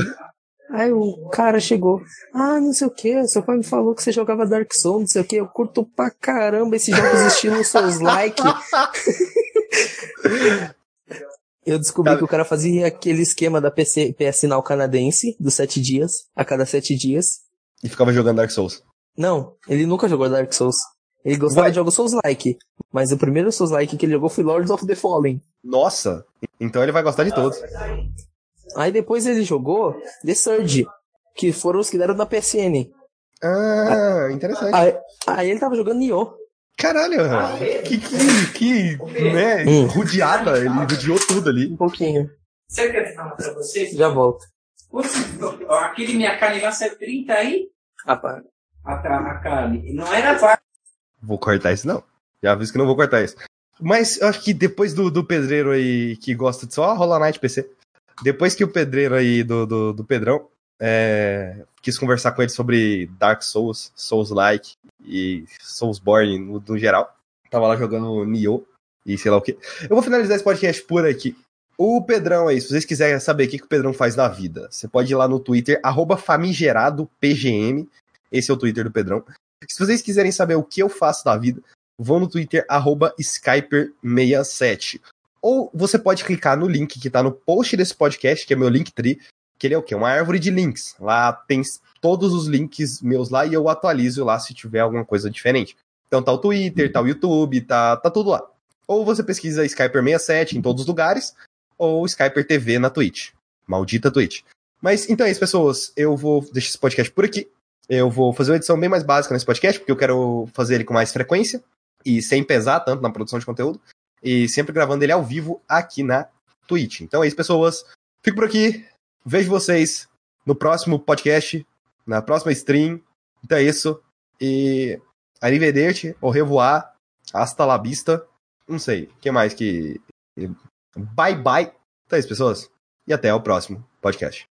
Speaker 2: aí o cara chegou, ah, não sei o que, seu pai me falou que você jogava Dark Souls, não sei o que, eu curto pra caramba esses jogos estilo Souls-like. eu descobri que o cara fazia aquele esquema da PC, PS Now canadense, dos sete dias, a cada sete dias.
Speaker 1: E ficava jogando Dark Souls.
Speaker 2: Não, ele nunca jogou Dark Souls. Ele gostava Vai. de jogos Souls-like. Mas o primeiro Souls-like que ele jogou foi Lords of the Fallen.
Speaker 1: Nossa! Então ele vai gostar de todos.
Speaker 2: Aí depois ele jogou The Surge, que foram os que deram na PSN.
Speaker 1: Ah, interessante.
Speaker 2: Aí, aí ele tava jogando Nioh.
Speaker 1: Caralho, que, que, que né, hum. rodeada, ele rodeou tudo ali.
Speaker 2: Um pouquinho.
Speaker 3: Você quer falar pra você?
Speaker 2: Já volto.
Speaker 3: Aquele minha carne lá saiu 30 aí?
Speaker 2: Rapaz.
Speaker 3: A, a carne. Não era vaca.
Speaker 1: Vou cortar isso, não. Já aviso que não vou cortar isso. Mas eu acho que depois do, do pedreiro aí que gosta de só Roller Night PC, depois que o pedreiro aí do, do, do Pedrão é, quis conversar com ele sobre Dark Souls, Souls-like e Soulsborne no, no geral, tava lá jogando Nioh e sei lá o que. Eu vou finalizar esse podcast por aqui. O Pedrão aí, se vocês quiserem saber o que, que o Pedrão faz na vida, você pode ir lá no Twitter, famigeradopgm. Esse é o Twitter do Pedrão. Se vocês quiserem saber o que eu faço da vida, vão no Twitter, Skyper67. Ou você pode clicar no link que tá no post desse podcast, que é meu Linktree, que ele é o quê? Uma árvore de links. Lá tem todos os links meus lá e eu atualizo lá se tiver alguma coisa diferente. Então tá o Twitter, tá o YouTube, tá, tá tudo lá. Ou você pesquisa Skyper67 em todos os lugares, ou Skyper TV na Twitch. Maldita Twitch. Mas então é isso, pessoas. Eu vou deixar esse podcast por aqui. Eu vou fazer uma edição bem mais básica nesse podcast, porque eu quero fazer ele com mais frequência e sem pesar tanto na produção de conteúdo. E sempre gravando ele ao vivo aqui na Twitch. Então é isso, pessoas. Fico por aqui. Vejo vocês no próximo podcast, na próxima stream. Então é isso. E. Arrivederci, au revoir, hasta la vista. Não sei. O que mais que. Bye bye. Então é isso, pessoas. E até o próximo podcast.